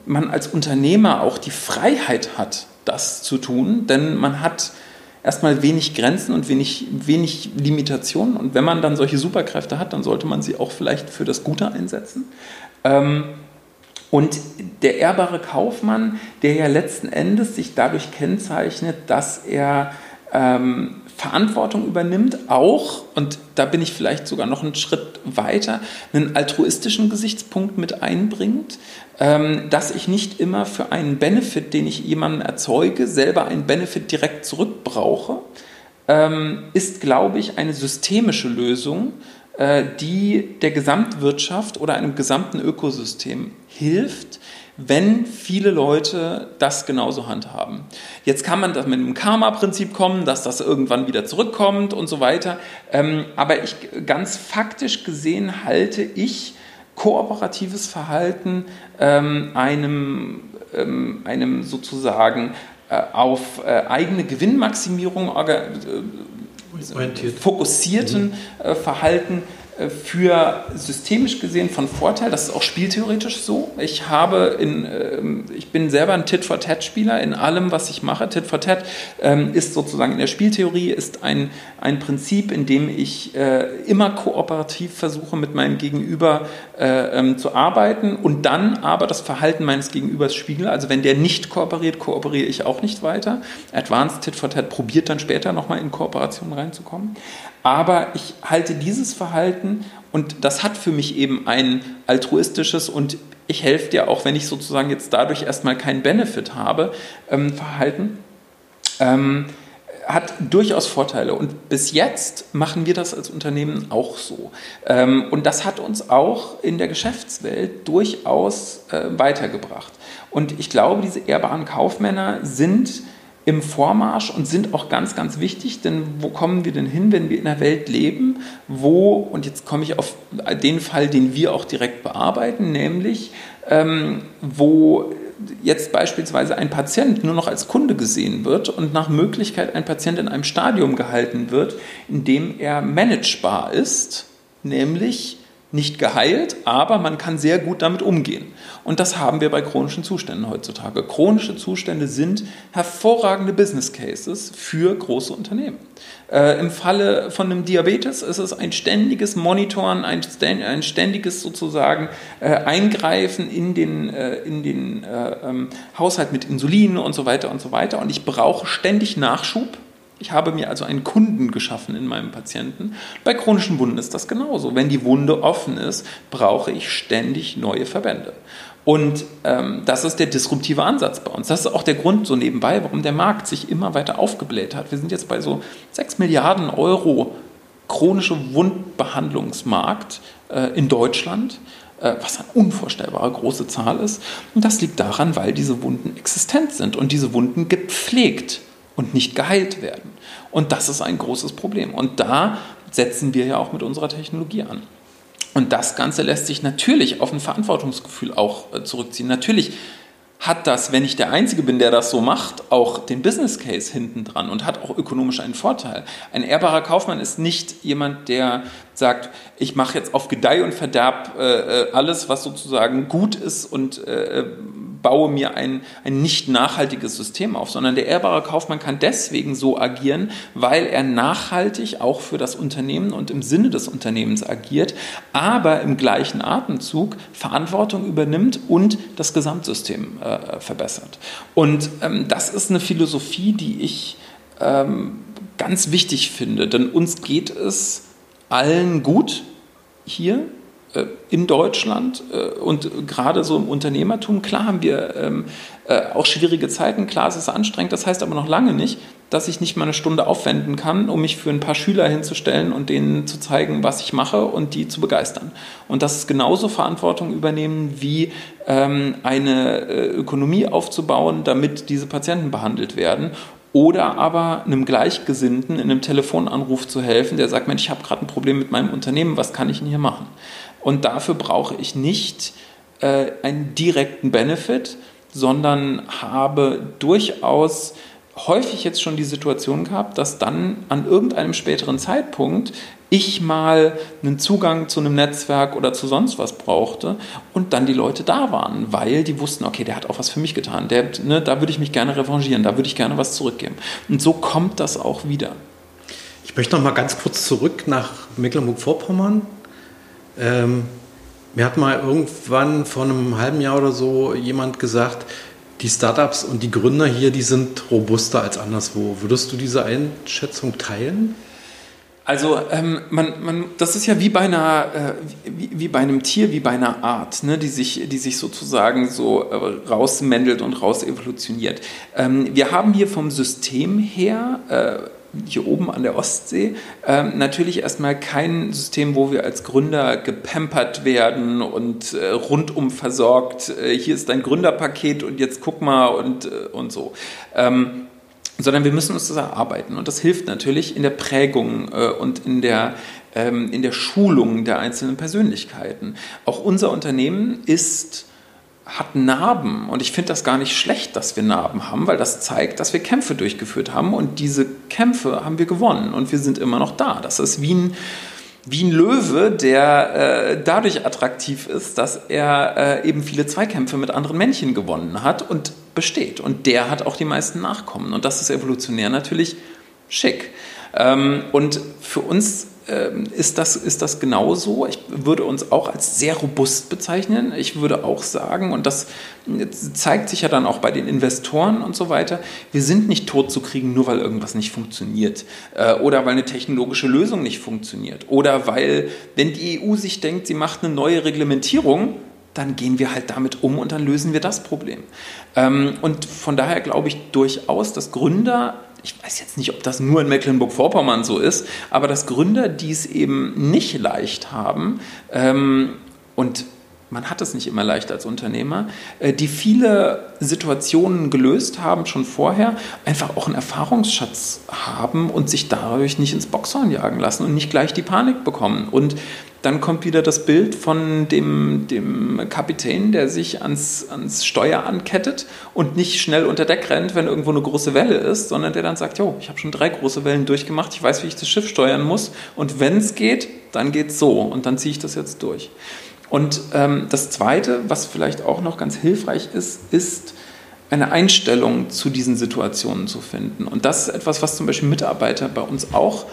man als Unternehmer auch die Freiheit hat, das zu tun, denn man hat erstmal wenig Grenzen und wenig, wenig Limitationen. Und wenn man dann solche Superkräfte hat, dann sollte man sie auch vielleicht für das Gute einsetzen. Ähm, und der ehrbare Kaufmann, der ja letzten Endes sich dadurch kennzeichnet, dass er ähm, Verantwortung übernimmt, auch, und da bin ich vielleicht sogar noch einen Schritt weiter, einen altruistischen Gesichtspunkt mit einbringt, dass ich nicht immer für einen Benefit, den ich jemandem erzeuge, selber einen Benefit direkt zurückbrauche, ähm, ist, glaube ich, eine systemische Lösung, äh, die der Gesamtwirtschaft oder einem gesamten Ökosystem hilft, wenn viele Leute das genauso handhaben. Jetzt kann man das mit einem Karma-Prinzip kommen, dass das irgendwann wieder zurückkommt und so weiter. Ähm, aber ich, ganz faktisch gesehen halte ich kooperatives Verhalten ähm, einem, ähm, einem sozusagen äh, auf äh, eigene Gewinnmaximierung äh, fokussierten mhm. Verhalten äh, für systemisch gesehen von Vorteil. Das ist auch spieltheoretisch so. Ich habe in, ähm, ich bin selber ein Tit-for-Tat-Spieler in allem, was ich mache. Tit-for-Tat ähm, ist sozusagen in der Spieltheorie ist ein, ein Prinzip, in dem ich äh, immer kooperativ versuche, mit meinem Gegenüber äh, ähm, zu arbeiten und dann aber das Verhalten meines Gegenübers spiegel. Also wenn der nicht kooperiert, kooperiere ich auch nicht weiter. Advanced Tit-for-Tat probiert dann später nochmal in Kooperation reinzukommen. Aber ich halte dieses Verhalten, und das hat für mich eben ein altruistisches und ich helfe dir auch, wenn ich sozusagen jetzt dadurch erstmal keinen Benefit habe, ähm, Verhalten, ähm, hat durchaus Vorteile. Und bis jetzt machen wir das als Unternehmen auch so. Ähm, und das hat uns auch in der Geschäftswelt durchaus äh, weitergebracht. Und ich glaube, diese ehrbaren Kaufmänner sind im Vormarsch und sind auch ganz, ganz wichtig, denn wo kommen wir denn hin, wenn wir in einer Welt leben, wo, und jetzt komme ich auf den Fall, den wir auch direkt bearbeiten, nämlich ähm, wo jetzt beispielsweise ein Patient nur noch als Kunde gesehen wird und nach Möglichkeit ein Patient in einem Stadium gehalten wird, in dem er managebar ist, nämlich nicht geheilt, aber man kann sehr gut damit umgehen. Und das haben wir bei chronischen Zuständen heutzutage. Chronische Zustände sind hervorragende Business Cases für große Unternehmen. Äh, Im Falle von einem Diabetes ist es ein ständiges Monitoren, ein, ein ständiges sozusagen äh, Eingreifen in den, äh, in den äh, ähm, Haushalt mit Insulin und so weiter und so weiter. Und ich brauche ständig Nachschub ich habe mir also einen Kunden geschaffen in meinem Patienten. Bei chronischen Wunden ist das genauso. Wenn die Wunde offen ist, brauche ich ständig neue Verbände. Und ähm, das ist der disruptive Ansatz bei uns. Das ist auch der Grund so nebenbei, warum der Markt sich immer weiter aufgebläht hat. Wir sind jetzt bei so 6 Milliarden Euro chronische Wundbehandlungsmarkt äh, in Deutschland, äh, was eine unvorstellbare große Zahl ist. Und das liegt daran, weil diese Wunden existent sind und diese Wunden gepflegt und nicht geheilt werden. Und das ist ein großes Problem. Und da setzen wir ja auch mit unserer Technologie an. Und das Ganze lässt sich natürlich auf ein Verantwortungsgefühl auch äh, zurückziehen. Natürlich hat das, wenn ich der Einzige bin, der das so macht, auch den Business Case hinten dran und hat auch ökonomisch einen Vorteil. Ein ehrbarer Kaufmann ist nicht jemand, der sagt, ich mache jetzt auf Gedeih und Verderb äh, äh alles, was sozusagen gut ist und äh, äh baue mir ein, ein nicht nachhaltiges System auf, sondern der ehrbare Kaufmann kann deswegen so agieren, weil er nachhaltig auch für das Unternehmen und im Sinne des Unternehmens agiert, aber im gleichen Atemzug Verantwortung übernimmt und das Gesamtsystem äh, verbessert. Und ähm, das ist eine Philosophie, die ich ähm, ganz wichtig finde, denn uns geht es allen gut hier in Deutschland äh, und gerade so im Unternehmertum, klar haben wir ähm, äh, auch schwierige Zeiten, klar es ist anstrengend, das heißt aber noch lange nicht, dass ich nicht mal eine Stunde aufwenden kann, um mich für ein paar Schüler hinzustellen und denen zu zeigen, was ich mache und die zu begeistern. Und das ist genauso Verantwortung übernehmen, wie ähm, eine Ökonomie aufzubauen, damit diese Patienten behandelt werden oder aber einem Gleichgesinnten in einem Telefonanruf zu helfen, der sagt, Mensch, ich habe gerade ein Problem mit meinem Unternehmen, was kann ich denn hier machen? Und dafür brauche ich nicht äh, einen direkten Benefit, sondern habe durchaus häufig jetzt schon die Situation gehabt, dass dann an irgendeinem späteren Zeitpunkt ich mal einen Zugang zu einem Netzwerk oder zu sonst was brauchte und dann die Leute da waren, weil die wussten, okay, der hat auch was für mich getan, der, ne, da würde ich mich gerne revanchieren, da würde ich gerne was zurückgeben. Und so kommt das auch wieder. Ich möchte noch mal ganz kurz zurück nach Mecklenburg-Vorpommern. Ähm, mir hat mal irgendwann vor einem halben Jahr oder so jemand gesagt, die Startups und die Gründer hier, die sind robuster als anderswo. Würdest du diese Einschätzung teilen? Also ähm, man, man, das ist ja wie bei einer, äh, wie, wie, bei einem Tier, wie bei einer Art, ne, die sich, die sich sozusagen so äh, rausmendelt und rausevolutioniert. Ähm, wir haben hier vom System her äh, hier oben an der Ostsee ähm, natürlich erstmal kein System, wo wir als Gründer gepampert werden und äh, rundum versorgt. Äh, hier ist dein Gründerpaket und jetzt guck mal und, äh, und so. Ähm, sondern wir müssen uns das erarbeiten. Und das hilft natürlich in der Prägung äh, und in der, ähm, in der Schulung der einzelnen Persönlichkeiten. Auch unser Unternehmen ist hat Narben und ich finde das gar nicht schlecht, dass wir Narben haben, weil das zeigt, dass wir Kämpfe durchgeführt haben und diese Kämpfe haben wir gewonnen und wir sind immer noch da. Das ist wie ein, wie ein Löwe, der äh, dadurch attraktiv ist, dass er äh, eben viele Zweikämpfe mit anderen Männchen gewonnen hat und besteht. Und der hat auch die meisten Nachkommen. Und das ist evolutionär natürlich schick. Ähm, und für uns ist das, ist das genauso. Ich würde uns auch als sehr robust bezeichnen. Ich würde auch sagen, und das zeigt sich ja dann auch bei den Investoren und so weiter, wir sind nicht tot zu kriegen, nur weil irgendwas nicht funktioniert äh, oder weil eine technologische Lösung nicht funktioniert oder weil, wenn die EU sich denkt, sie macht eine neue Reglementierung, dann gehen wir halt damit um und dann lösen wir das Problem. Ähm, und von daher glaube ich durchaus, dass Gründer ich weiß jetzt nicht, ob das nur in Mecklenburg-Vorpommern so ist, aber dass Gründer dies eben nicht leicht haben ähm, und man hat es nicht immer leicht als Unternehmer, äh, die viele Situationen gelöst haben schon vorher, einfach auch einen Erfahrungsschatz haben und sich dadurch nicht ins Boxhorn jagen lassen und nicht gleich die Panik bekommen. Und dann kommt wieder das Bild von dem, dem Kapitän, der sich ans, ans Steuer ankettet und nicht schnell unter Deck rennt, wenn irgendwo eine große Welle ist, sondern der dann sagt, jo, ich habe schon drei große Wellen durchgemacht, ich weiß, wie ich das Schiff steuern muss und wenn es geht, dann geht es so und dann ziehe ich das jetzt durch. Und ähm, das Zweite, was vielleicht auch noch ganz hilfreich ist, ist eine Einstellung zu diesen Situationen zu finden. Und das ist etwas, was zum Beispiel Mitarbeiter bei uns auch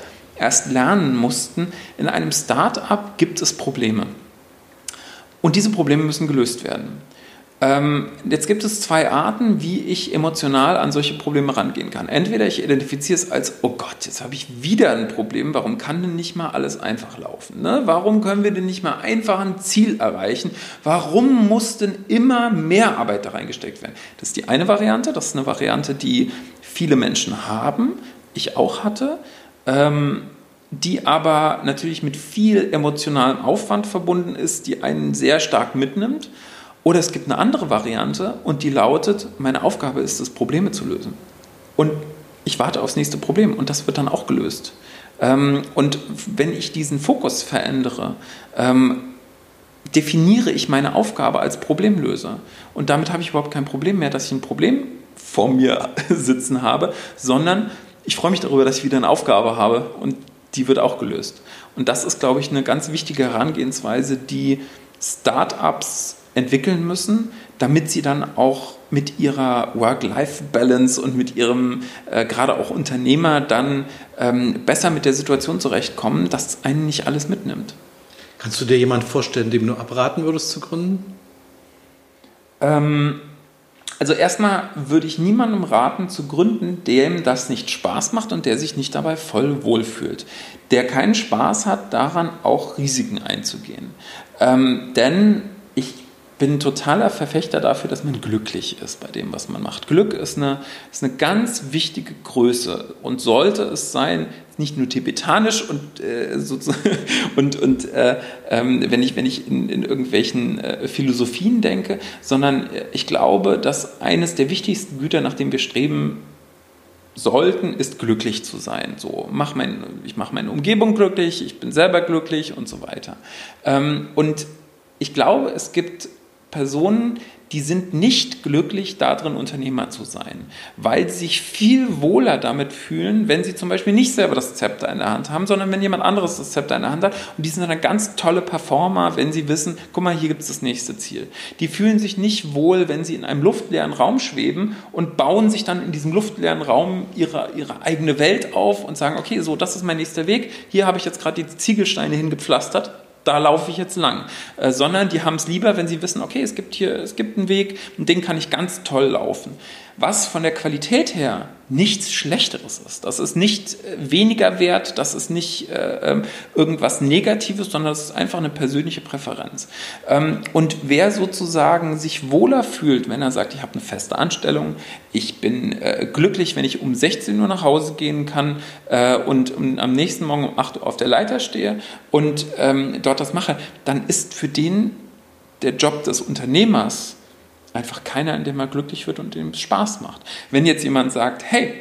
erst lernen mussten, in einem Start-up gibt es Probleme. Und diese Probleme müssen gelöst werden. Ähm, jetzt gibt es zwei Arten, wie ich emotional an solche Probleme rangehen kann. Entweder ich identifiziere es als, oh Gott, jetzt habe ich wieder ein Problem, warum kann denn nicht mal alles einfach laufen? Ne? Warum können wir denn nicht mal einfach ein Ziel erreichen? Warum muss denn immer mehr Arbeit da reingesteckt werden? Das ist die eine Variante, das ist eine Variante, die viele Menschen haben, ich auch hatte ähm, die aber natürlich mit viel emotionalem Aufwand verbunden ist, die einen sehr stark mitnimmt. Oder es gibt eine andere Variante und die lautet, meine Aufgabe ist es, Probleme zu lösen. Und ich warte aufs nächste Problem und das wird dann auch gelöst. Ähm, und wenn ich diesen Fokus verändere, ähm, definiere ich meine Aufgabe als Problemlöser. Und damit habe ich überhaupt kein Problem mehr, dass ich ein Problem vor mir sitzen habe, sondern ich freue mich darüber, dass ich wieder eine Aufgabe habe und die wird auch gelöst. Und das ist, glaube ich, eine ganz wichtige Herangehensweise, die Startups entwickeln müssen, damit sie dann auch mit ihrer Work-Life-Balance und mit ihrem äh, gerade auch Unternehmer dann ähm, besser mit der Situation zurechtkommen, dass einen nicht alles mitnimmt. Kannst du dir jemanden vorstellen, dem du abraten würdest zu gründen? Ähm, also erstmal würde ich niemandem raten zu gründen, dem das nicht Spaß macht und der sich nicht dabei voll wohlfühlt. Der keinen Spaß hat, daran auch Risiken einzugehen. Ähm, denn ich bin totaler Verfechter dafür, dass man glücklich ist bei dem, was man macht. Glück ist eine, ist eine ganz wichtige Größe und sollte es sein, nicht nur tibetanisch und, äh, und, und äh, ähm, wenn ich, wenn ich in, in irgendwelchen äh, Philosophien denke, sondern äh, ich glaube, dass eines der wichtigsten Güter, nach dem wir streben, sollten, ist glücklich zu sein. So, mach mein, ich mache meine Umgebung glücklich, ich bin selber glücklich und so weiter. Ähm, und ich glaube, es gibt Personen, die sind nicht glücklich darin, Unternehmer zu sein, weil sie sich viel wohler damit fühlen, wenn sie zum Beispiel nicht selber das Zepter in der Hand haben, sondern wenn jemand anderes das Zepter in der Hand hat. Und die sind dann ganz tolle Performer, wenn sie wissen, guck mal, hier gibt es das nächste Ziel. Die fühlen sich nicht wohl, wenn sie in einem luftleeren Raum schweben und bauen sich dann in diesem luftleeren Raum ihre, ihre eigene Welt auf und sagen, okay, so, das ist mein nächster Weg. Hier habe ich jetzt gerade die Ziegelsteine hingepflastert da laufe ich jetzt lang, äh, sondern die haben es lieber, wenn sie wissen, okay, es gibt hier, es gibt einen Weg und den kann ich ganz toll laufen was von der Qualität her nichts Schlechteres ist. Das ist nicht äh, weniger wert, das ist nicht äh, ähm, irgendwas Negatives, sondern das ist einfach eine persönliche Präferenz. Ähm, und wer sozusagen sich wohler fühlt, wenn er sagt, ich habe eine feste Anstellung, ich bin äh, glücklich, wenn ich um 16 Uhr nach Hause gehen kann äh, und um, am nächsten Morgen um 8 Uhr auf der Leiter stehe und ähm, dort das mache, dann ist für den der Job des Unternehmers einfach keiner, in dem man glücklich wird und dem es Spaß macht. Wenn jetzt jemand sagt, hey,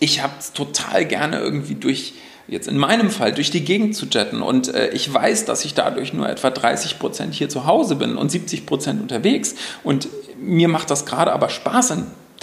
ich habe es total gerne irgendwie durch, jetzt in meinem Fall, durch die Gegend zu jetten und äh, ich weiß, dass ich dadurch nur etwa 30 Prozent hier zu Hause bin und 70 Prozent unterwegs und mir macht das gerade aber Spaß,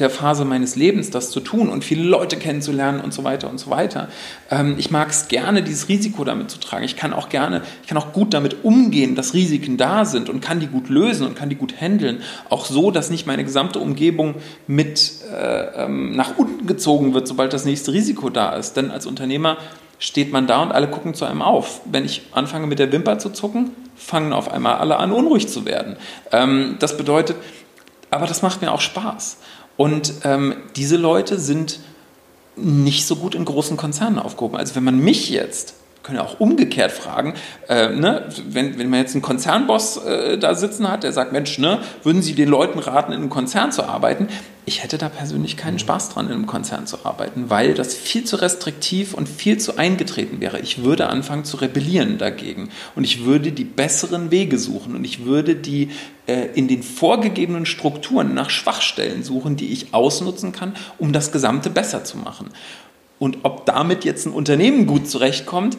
der Phase meines Lebens, das zu tun und viele Leute kennenzulernen und so weiter und so weiter. Ähm, ich mag es gerne, dieses Risiko damit zu tragen. Ich kann auch gerne, ich kann auch gut damit umgehen, dass Risiken da sind und kann die gut lösen und kann die gut handeln. Auch so, dass nicht meine gesamte Umgebung mit äh, ähm, nach unten gezogen wird, sobald das nächste Risiko da ist. Denn als Unternehmer steht man da und alle gucken zu einem auf. Wenn ich anfange mit der Wimper zu zucken, fangen auf einmal alle an, unruhig zu werden. Ähm, das bedeutet, aber das macht mir auch Spaß. Und ähm, diese Leute sind nicht so gut in großen Konzernen aufgehoben. Also wenn man mich jetzt können ja auch umgekehrt fragen, äh, ne, wenn, wenn man jetzt einen Konzernboss äh, da sitzen hat, der sagt, Mensch, ne, würden Sie den Leuten raten, in einem Konzern zu arbeiten? Ich hätte da persönlich keinen Spaß dran, in einem Konzern zu arbeiten, weil das viel zu restriktiv und viel zu eingetreten wäre. Ich würde anfangen zu rebellieren dagegen und ich würde die besseren Wege suchen und ich würde die äh, in den vorgegebenen Strukturen nach Schwachstellen suchen, die ich ausnutzen kann, um das Gesamte besser zu machen. Und ob damit jetzt ein Unternehmen gut zurechtkommt,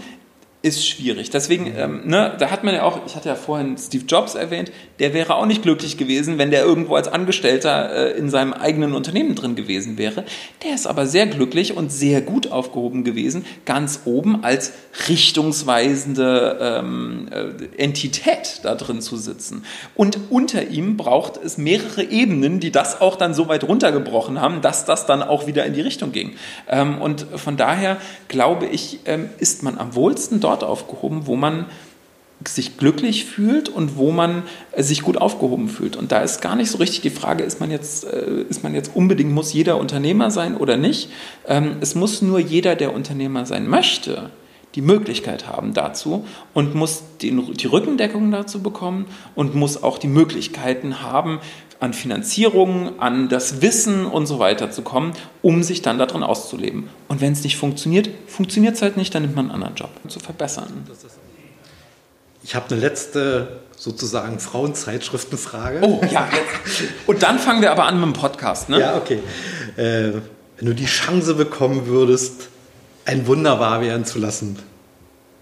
ist schwierig. Deswegen, ähm, ne, da hat man ja auch, ich hatte ja vorhin Steve Jobs erwähnt, der wäre auch nicht glücklich gewesen, wenn der irgendwo als Angestellter äh, in seinem eigenen Unternehmen drin gewesen wäre. Der ist aber sehr glücklich und sehr gut aufgehoben gewesen, ganz oben als richtungsweisende ähm, äh, Entität da drin zu sitzen. Und unter ihm braucht es mehrere Ebenen, die das auch dann so weit runtergebrochen haben, dass das dann auch wieder in die Richtung ging. Ähm, und von daher glaube ich, ähm, ist man am wohlsten dort, dort aufgehoben, wo man sich glücklich fühlt und wo man äh, sich gut aufgehoben fühlt. Und da ist gar nicht so richtig die Frage, ist man jetzt, äh, ist man jetzt unbedingt, muss jeder Unternehmer sein oder nicht. Ähm, es muss nur jeder, der Unternehmer sein möchte, die Möglichkeit haben dazu und muss den, die Rückendeckung dazu bekommen und muss auch die Möglichkeiten haben, an Finanzierung, an das Wissen und so weiter zu kommen, um sich dann darin auszuleben. Und wenn es nicht funktioniert, funktioniert es halt nicht, dann nimmt man einen anderen Job, um zu verbessern. Ich habe eine letzte sozusagen Frauenzeitschriftenfrage. Oh ja, jetzt. Und dann fangen wir aber an mit dem Podcast, ne? Ja, okay. Äh, wenn du die Chance bekommen würdest, ein Wunder wahr werden zu lassen,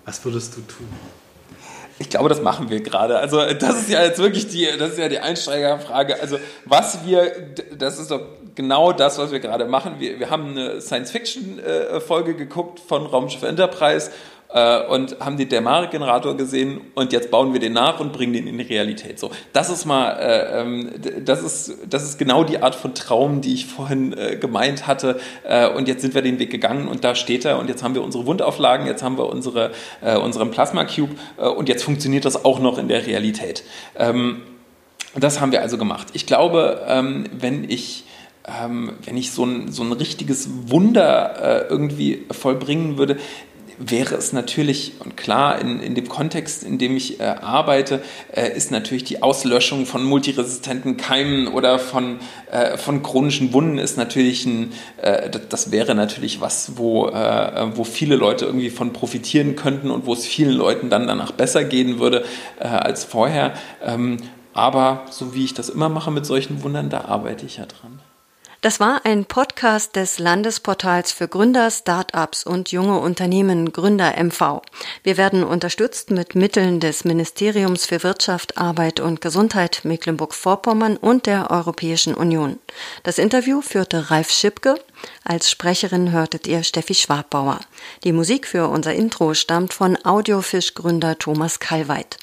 was würdest du tun? Ich glaube, das machen wir gerade. Also das ist ja jetzt wirklich die, das ist ja die Einsteigerfrage. Also was wir, das ist doch genau das, was wir gerade machen. Wir, wir haben eine Science-Fiction-Folge geguckt von Raumschiff Enterprise äh, und haben den Dermare-Generator gesehen und jetzt bauen wir den nach und bringen den in die Realität. So, das ist mal, äh, ähm, das ist, das ist genau die Art von Traum, die ich vorhin äh, gemeint hatte. Äh, und jetzt sind wir den Weg gegangen und da steht er und jetzt haben wir unsere Wundauflagen, jetzt haben wir unsere, äh, unseren Plasma Cube äh, und jetzt funktioniert das auch noch in der Realität. Ähm, das haben wir also gemacht. Ich glaube, ähm, wenn ich ähm, wenn ich so ein, so ein richtiges Wunder äh, irgendwie vollbringen würde, wäre es natürlich, und klar, in, in dem Kontext, in dem ich äh, arbeite, äh, ist natürlich die Auslöschung von multiresistenten Keimen oder von, äh, von chronischen Wunden ist natürlich ein, äh, das wäre natürlich was, wo, äh, wo viele Leute irgendwie von profitieren könnten und wo es vielen Leuten dann danach besser gehen würde äh, als vorher. Ähm, aber so wie ich das immer mache mit solchen Wundern, da arbeite ich ja dran. Das war ein Podcast des Landesportals für Gründer, Start-ups und junge Unternehmen Gründer MV. Wir werden unterstützt mit Mitteln des Ministeriums für Wirtschaft, Arbeit und Gesundheit Mecklenburg-Vorpommern und der Europäischen Union. Das Interview führte Ralf Schipke. Als Sprecherin hörtet ihr Steffi Schwabbauer. Die Musik für unser Intro stammt von Audiofisch-Gründer Thomas Kallweit.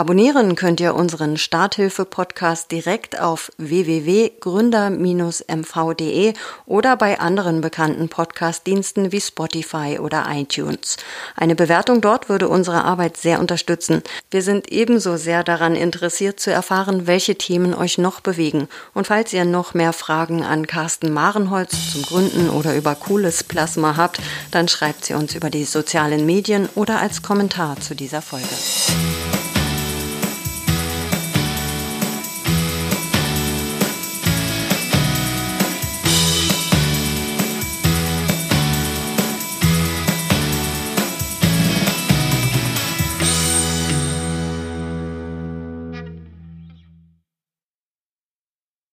Abonnieren könnt ihr unseren Starthilfe-Podcast direkt auf www.gründer-mv.de oder bei anderen bekannten Podcast-Diensten wie Spotify oder iTunes. Eine Bewertung dort würde unsere Arbeit sehr unterstützen. Wir sind ebenso sehr daran interessiert zu erfahren, welche Themen euch noch bewegen. Und falls ihr noch mehr Fragen an Carsten Marenholz zum Gründen oder über cooles Plasma habt, dann schreibt sie uns über die sozialen Medien oder als Kommentar zu dieser Folge.